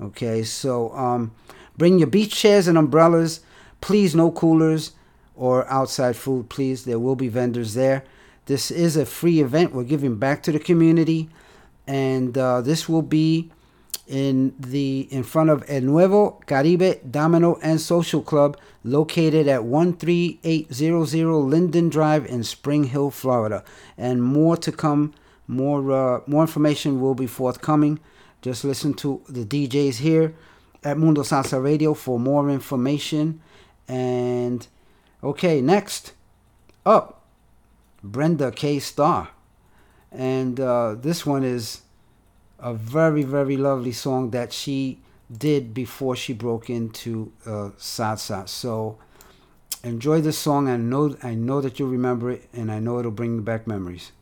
Okay, so um, bring your beach chairs and umbrellas. Please, no coolers or outside food, please. There will be vendors there. This is a free event. We're giving back to the community, and uh, this will be in the in front of El Nuevo Caribe Domino and Social Club, located at 13800 Linden Drive in Spring Hill, Florida. And more to come. More uh, more information will be forthcoming. Just listen to the DJs here at Mundo Salsa Radio for more information. And okay, next up Brenda K. Starr. And uh, this one is a very, very lovely song that she did before she broke into uh, salsa. So enjoy this song. I know, I know that you'll remember it, and I know it'll bring back memories.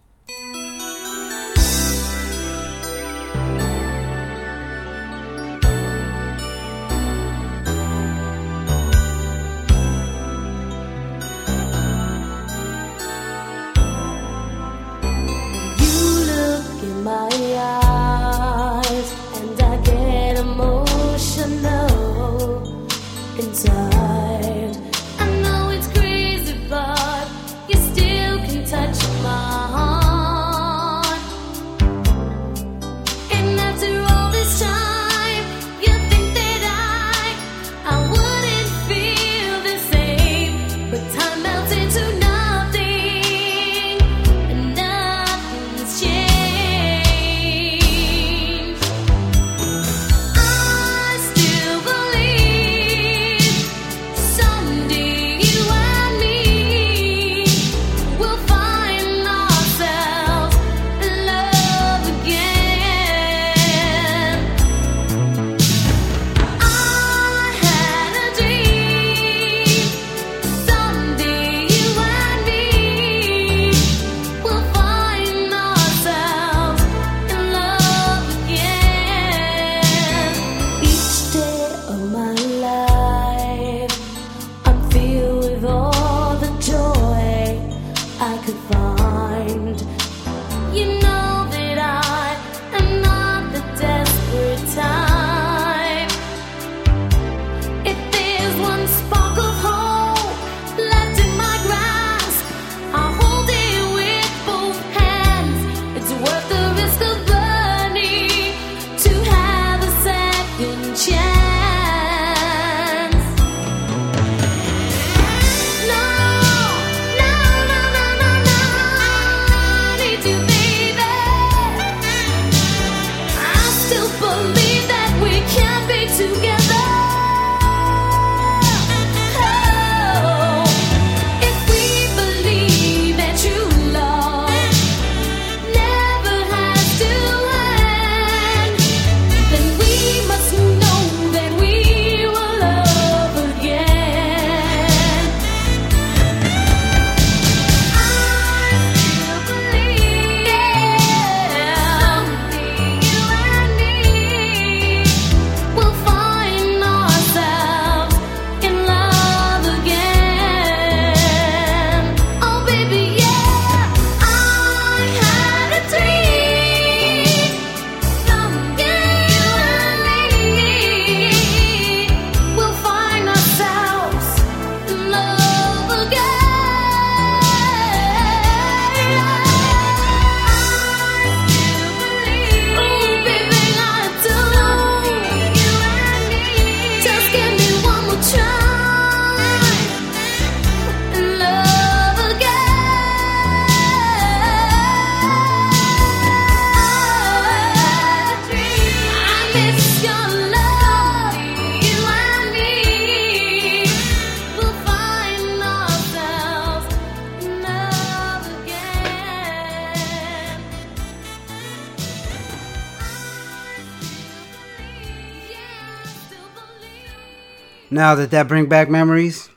Now that that bring back memories,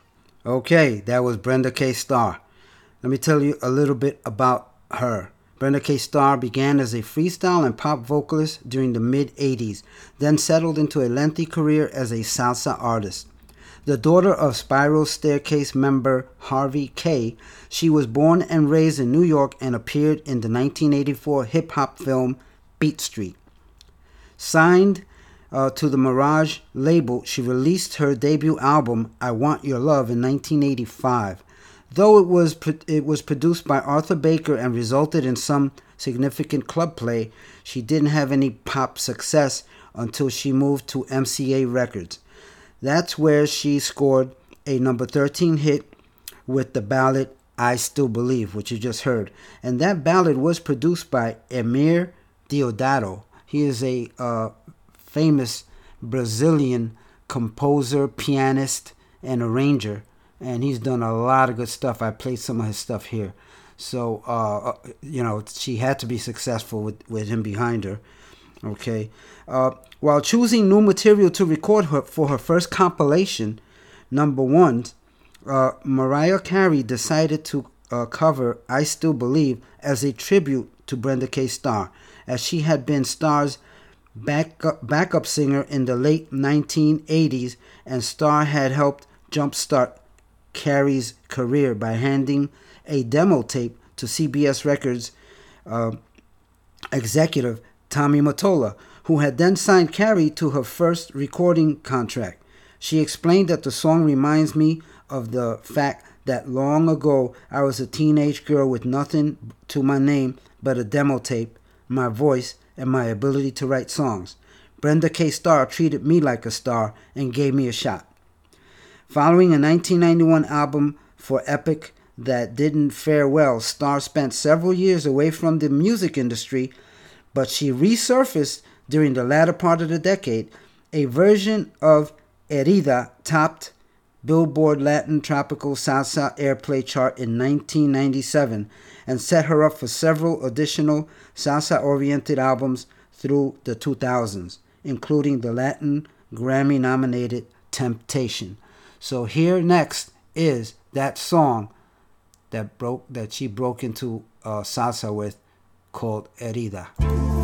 okay, that was Brenda K. Starr. Let me tell you a little bit about her. Brenda K. Starr began as a freestyle and pop vocalist during the mid 80s, then settled into a lengthy career as a salsa artist. The daughter of Spiral Starecase member Harvey Kaye, she was born and raised in New York and appeared in the 1984 hip hop film Beat Street. Signed uh, to the Mirage label, she released her debut album, I Want Your Love, in 1985. Though it was, it was produced by Arthur Baker and resulted in some significant club play, she didn't have any pop success until she moved to MCA Records. That's where she scored a number 13 hit with the ballad I Still Believe, which you just heard. And that ballad was produced by Eumir Deodato. He is a uh, famous Brazilian composer, pianist, and arranger. And he's done a lot of good stuff. I played some of his stuff here. So, uh, uh, you know, she had to be successful with, with him behind her. Okay. Uh, while choosing new material to record her for her first compilation, number one, uh, Mariah Carey decided to uh, cover I Still Believe as a tribute to Brenda K. Starr, as she had been Starr's backup, backup singer in the late 1980s, and Starr had helped jumpstart Carey's career by handing a demo tape to CBS Records uh, executive Tommy Mottola, who had then signed Carey to her first recording contract. She explained that the song reminds me of the fact that long ago I was a teenage girl with nothing to my name but a demo tape, my voice, and my ability to write songs. Brenda K. Starr treated me like a star and gave me a shot. Following a 1991 album for Epic that didn't fare well, Starr spent several years away from the music industry, but she resurfaced during the latter part of the decade. A version of Herida topped Billboard Latin Tropical Salsa Airplay chart in 1997 and set her up for several additional salsa oriented albums through the 2000s, including the Latin Grammy nominated Temptation. So here next is that song that broke that she broke into uh, salsa with called Herida.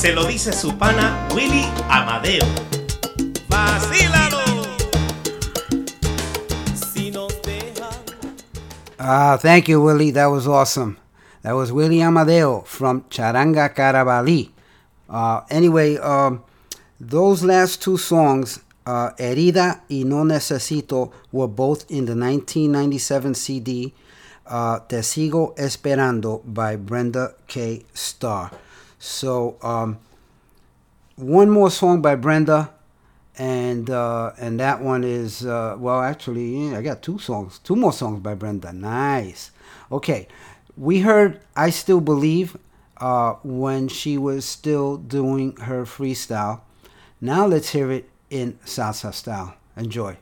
Se lo dice su pana Willie Amadeo. ¡Vacílalo! Ah, thank you, Willie. That was awesome. That was Willie Amadeo from Charanga Carabalí. Uh, anyway, um, those last two songs, uh, Herida y No Necesito, were both in the 1997 CD uh, Te Sigo Esperando by Brenda K. Starr. So, um, one more song by Brenda, and uh, and that one is uh, well, actually, I got two songs, two more songs by Brenda. Nice. Okay, we heard "I Still Believe" uh, when she was still doing her freestyle. Now let's hear it in salsa style. Enjoy.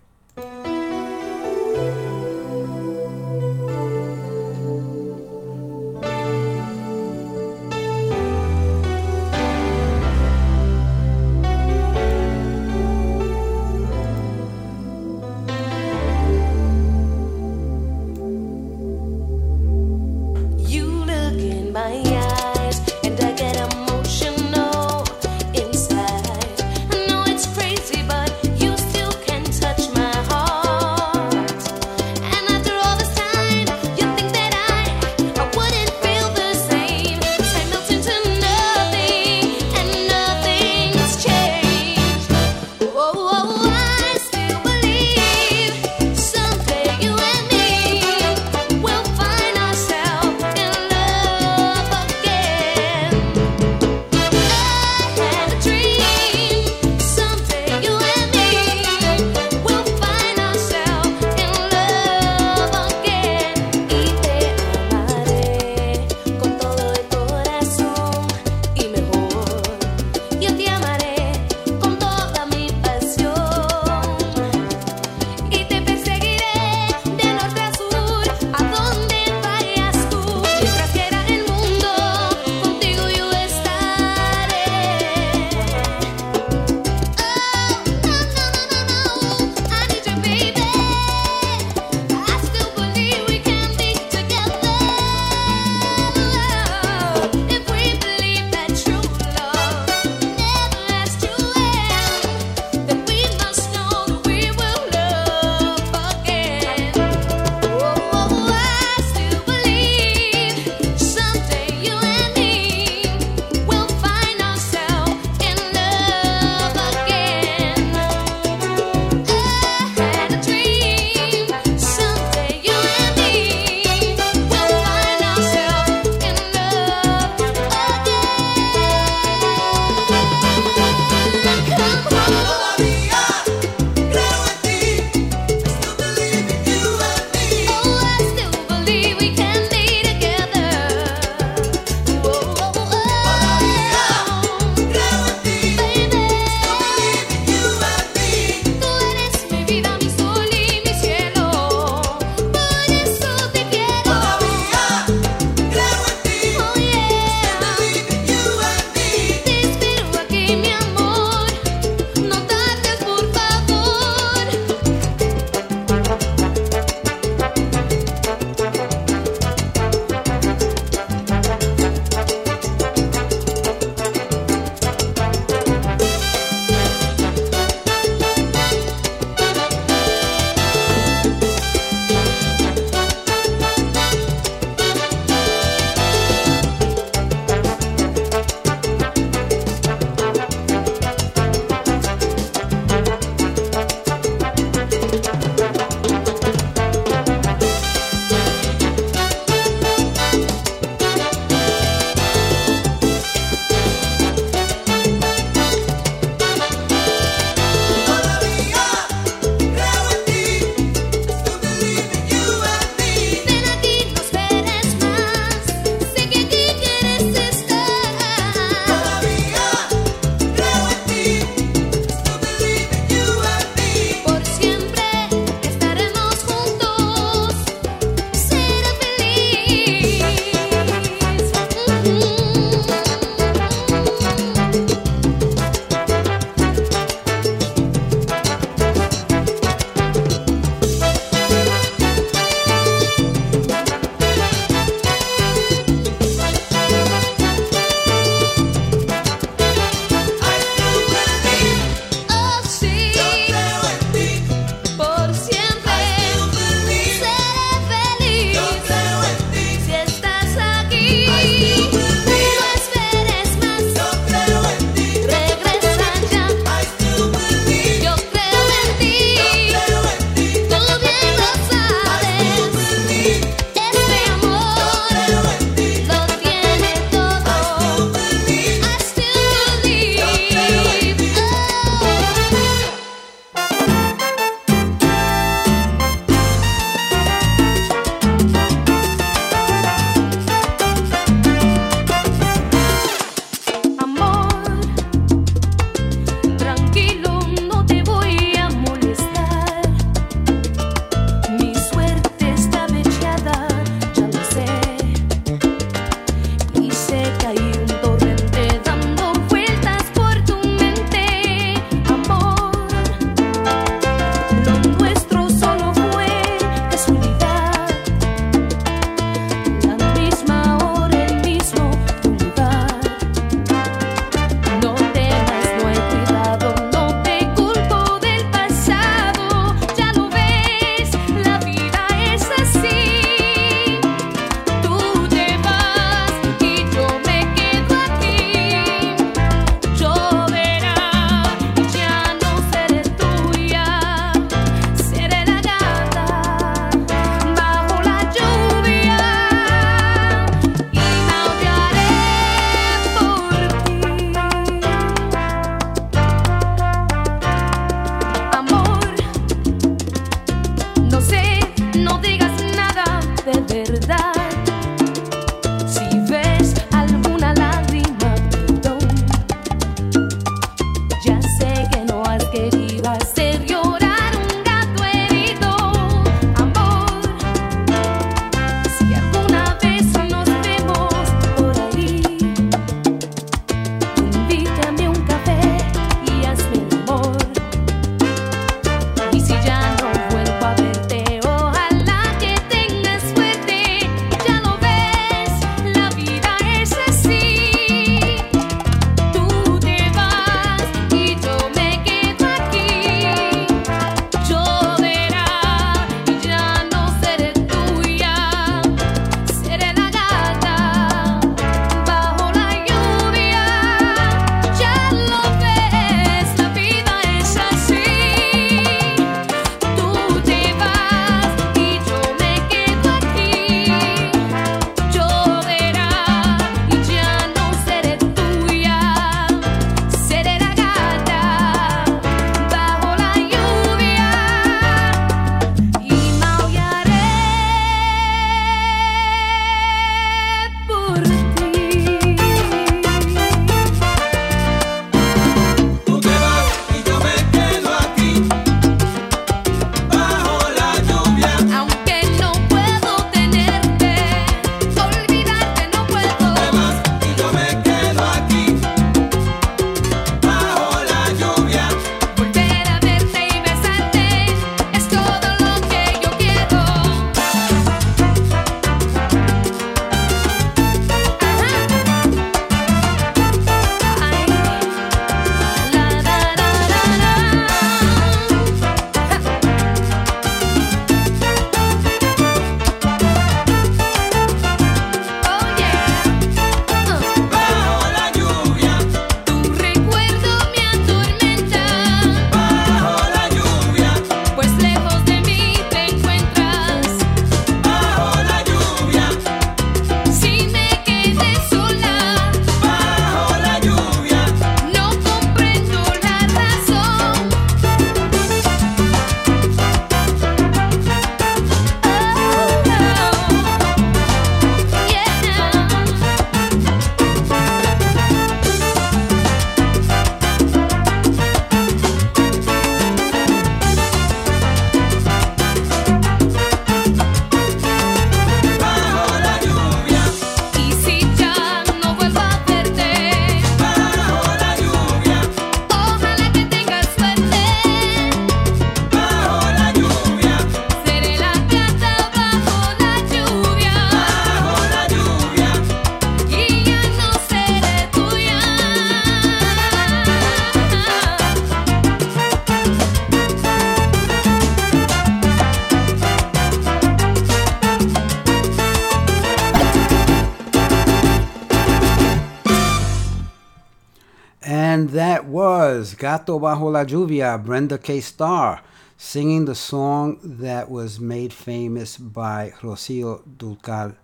Gato Bajo la Lluvia, Brenda K. Starr, singing the song that was made famous by Rocio Dúrcal,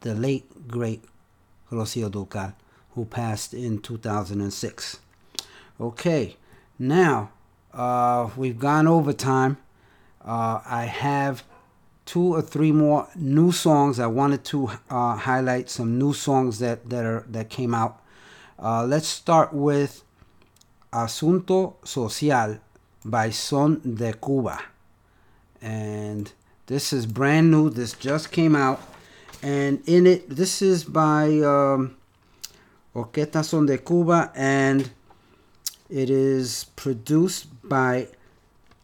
the late, great Rocio Dúrcal, who passed in 2006. Okay, now uh, we've gone over time. Uh, I have two or three more new songs. I wanted to uh, highlight some new songs that, that are that came out. Uh, let's start with Asunto Social by Son de Cuba. And this is brand new. This just came out. And in it, this is by um, Orquesta Son de Cuba. And it is produced by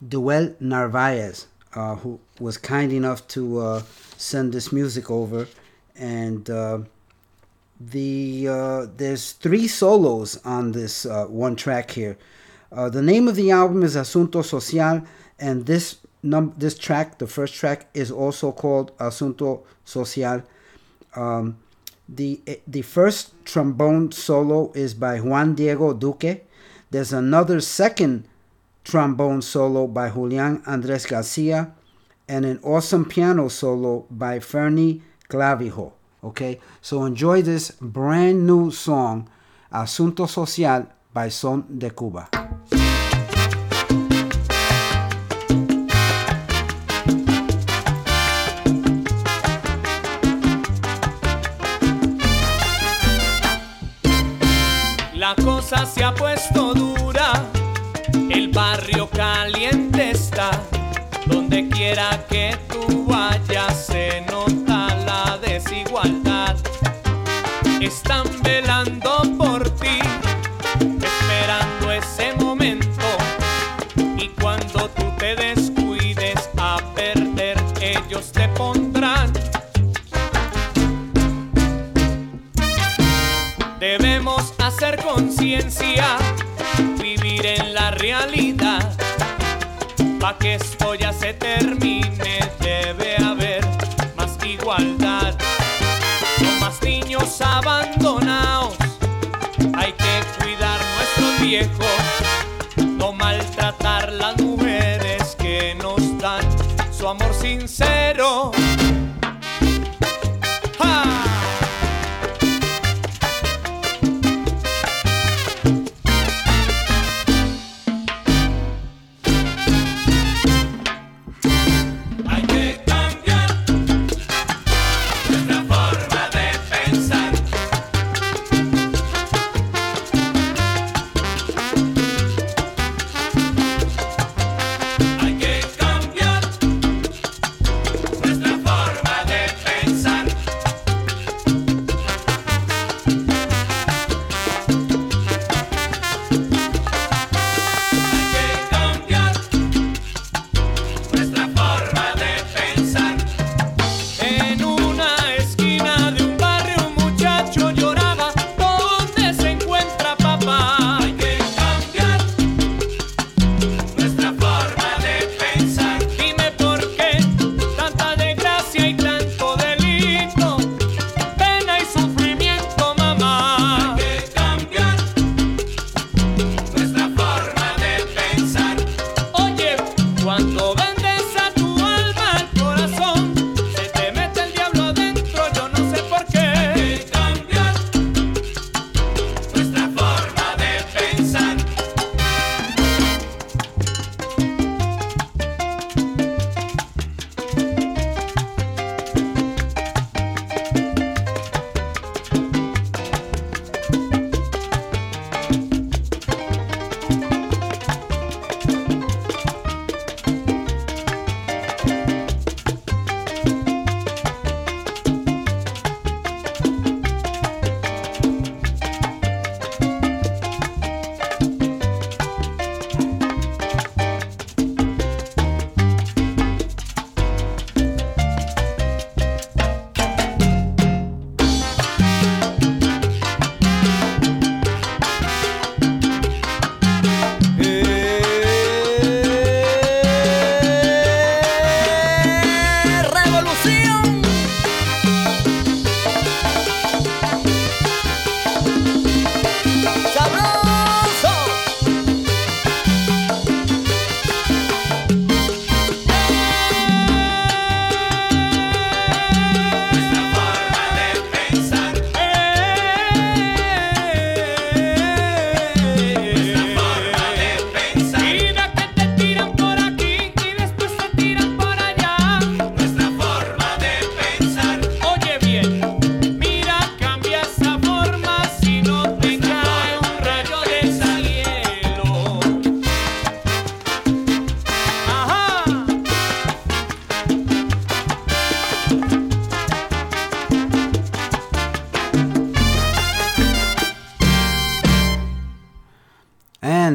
Duel Narvaez, uh, who was kind enough to uh, send this music over. And uh, the uh, there's three solos on this uh, one track here. Uh, the name of the album is Asunto Social, and this num this track, the first track, is also called Asunto Social. Um, the the first trombone solo is by Juan Diego Duque. There's another second trombone solo by Julian Andres Garcia, and an awesome piano solo by Fernie Clavijo. Okay, so enjoy this brand new song, Asunto Social by Son de Cuba. La cosa se ha puesto dura, el barrio caliente Están velando por ti, esperando ese momento, y cuando tú te descuides a perder, ellos te pondrán. Debemos hacer conciencia, vivir en la realidad. Pa' que esto ya se termine, debe haber abandonados, hay que cuidar nuestros viejos.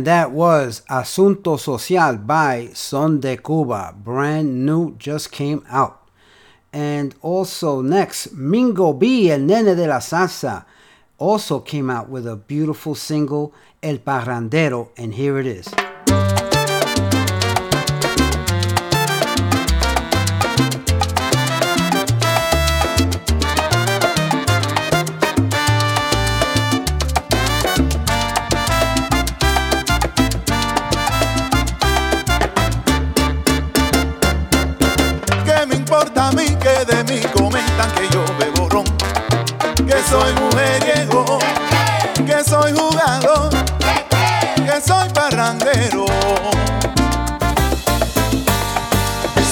that was Asunto Social by Son de Cuba. Brand new, just came out. And also next, Mingo B, El Nene de la Salsa, also came out with a beautiful single, El Parrandero, and here it is. soy parrandero.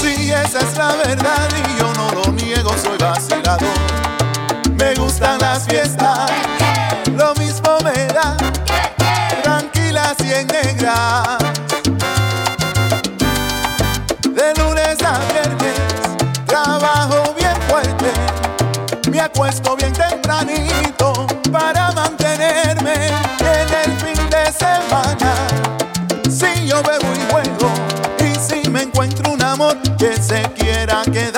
Sí, esa es la verdad y yo no lo niego, soy vacilador. Me gustan las fiestas, lo mismo me da, tranquilas y en negras. De lunes a viernes, trabajo bien fuerte, me acuesto bien tempranito que se quiera quedar.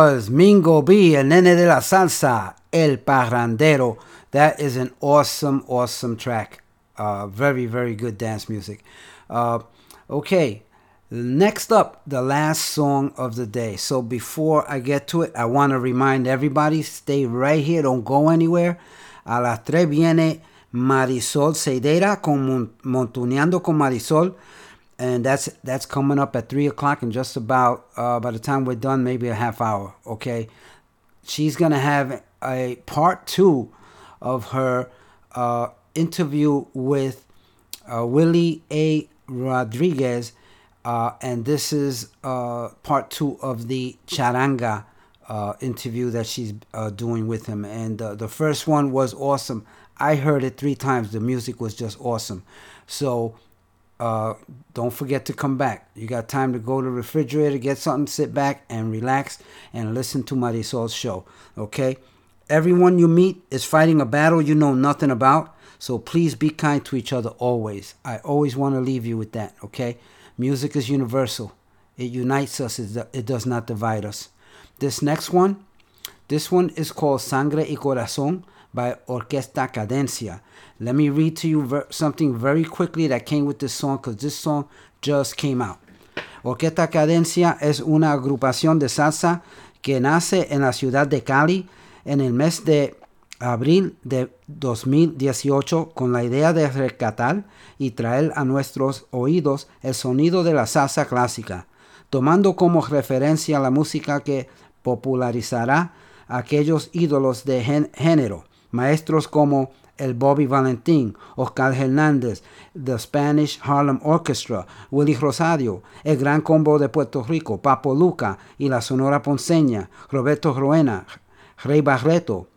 Was Mingo B, El Nene de la Salsa, El Parrandero. That is an awesome, awesome track. Uh, very, very good dance music. Uh, okay, next up, the last song of the day. So before I get to it, I want to remind everybody stay right here, don't go anywhere. A las 3 viene Marisol Seidera con Mon- Montuneando con Marisol. And that's that's coming up at 3 o'clock in just about, uh, by the time we're done, maybe a half hour, okay? She's to have a part two of her uh, interview with uh, Willie A. Rodriguez, uh, and this is uh, part two of the Charanga uh, interview that she's doing with him. And the first one was awesome. I heard it three times. The music was just awesome. So uh, don't forget to come back. You got time to go to the refrigerator, get something, sit back and relax and listen to Marisol's show. Okay? Everyone you meet is fighting a battle you know nothing about. So please be kind to each other always. I always want to leave you with that, okay? Music is universal. It unites us, it does not divide us. This next one, this one is called Sangre y Corazón by Orquesta Cadencia. Let me read to you ver- something very quickly that came with this song because this song just came out. Orquesta Cadencia es una agrupación de salsa que nace en la ciudad de Cali en el mes de abril de 2018 con la idea de rescatar y traer a nuestros oídos el sonido de la salsa clásica, tomando como referencia la música que popularizará aquellos ídolos de género, maestros como el Bobby Valentín, Oscar Hernández, The Spanish Harlem Orchestra, Willy Rosario, el Gran Combo de Puerto Rico, Papo Luca y la Sonora Ponceña, Roberto Roena, Rey Barreto,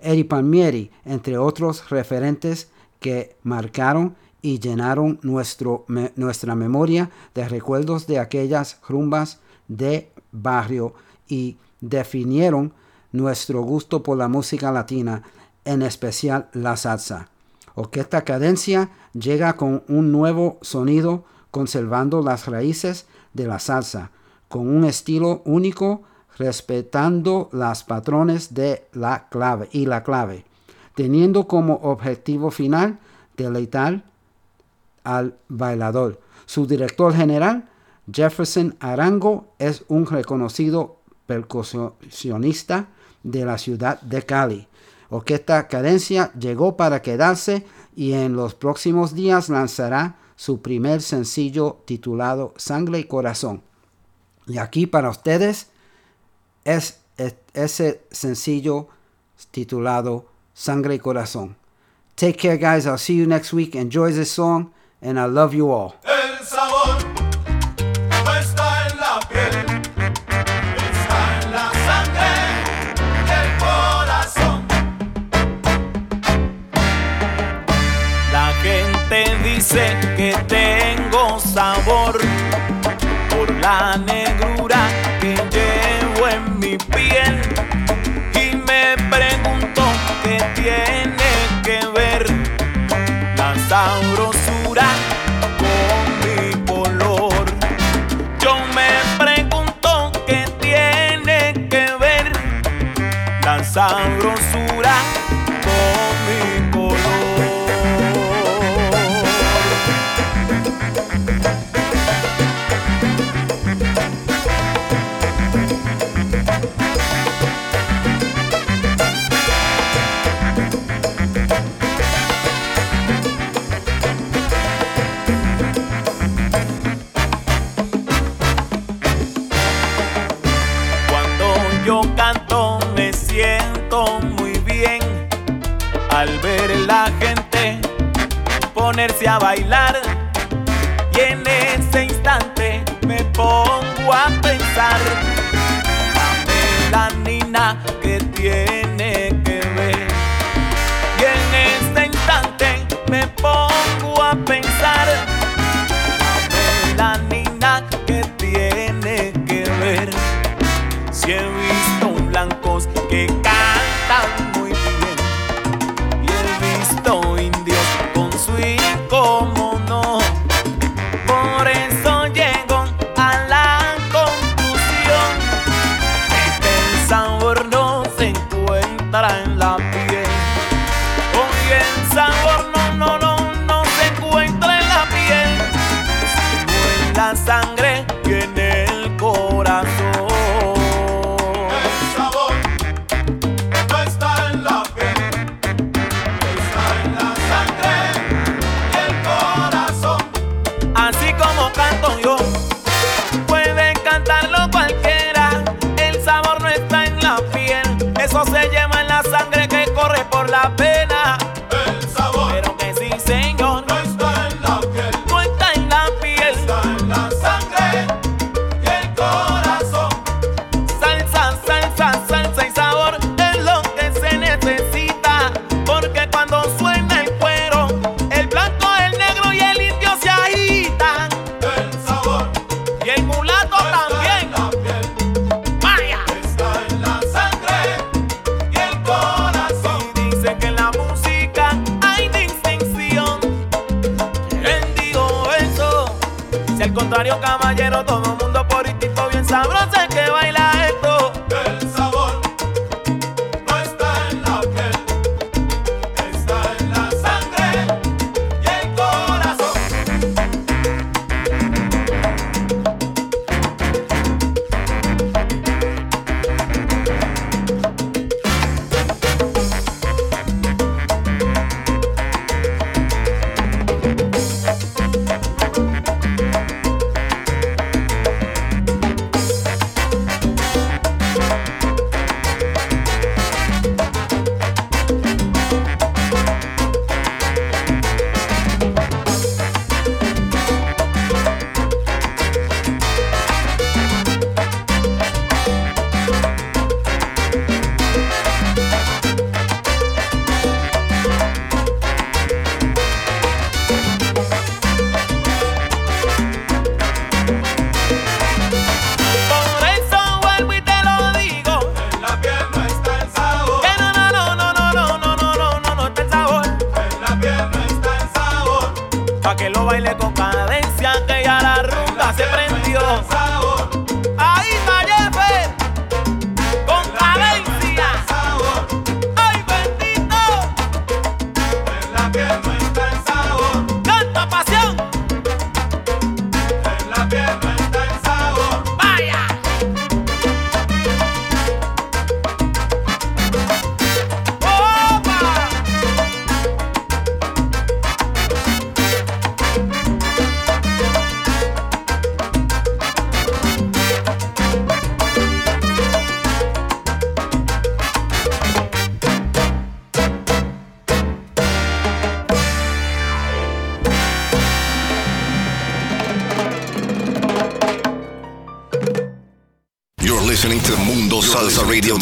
Eddie Palmieri, entre otros referentes que marcaron y llenaron nuestro, nuestra memoria de recuerdos de aquellas rumbas de barrio y definieron nuestro gusto por la música latina, en especial la salsa. Orquesta Cadencia llega con un nuevo sonido conservando las raíces de la salsa, con un estilo único respetando las patrones de la clave y la clave, teniendo como objetivo final deleitar al bailador. Su director general, Jefferson Arango, es un reconocido percusionista de la ciudad de Cali. Orquesta Cadencia llegó para quedarse y en los próximos días lanzará su primer sencillo titulado Sangre y Corazón. Y aquí para ustedes es, es- ese sencillo titulado Sangre y Corazón. Take care, guys. I'll see you next week. Enjoy this song, and I love you all. Dice que tengo a bailar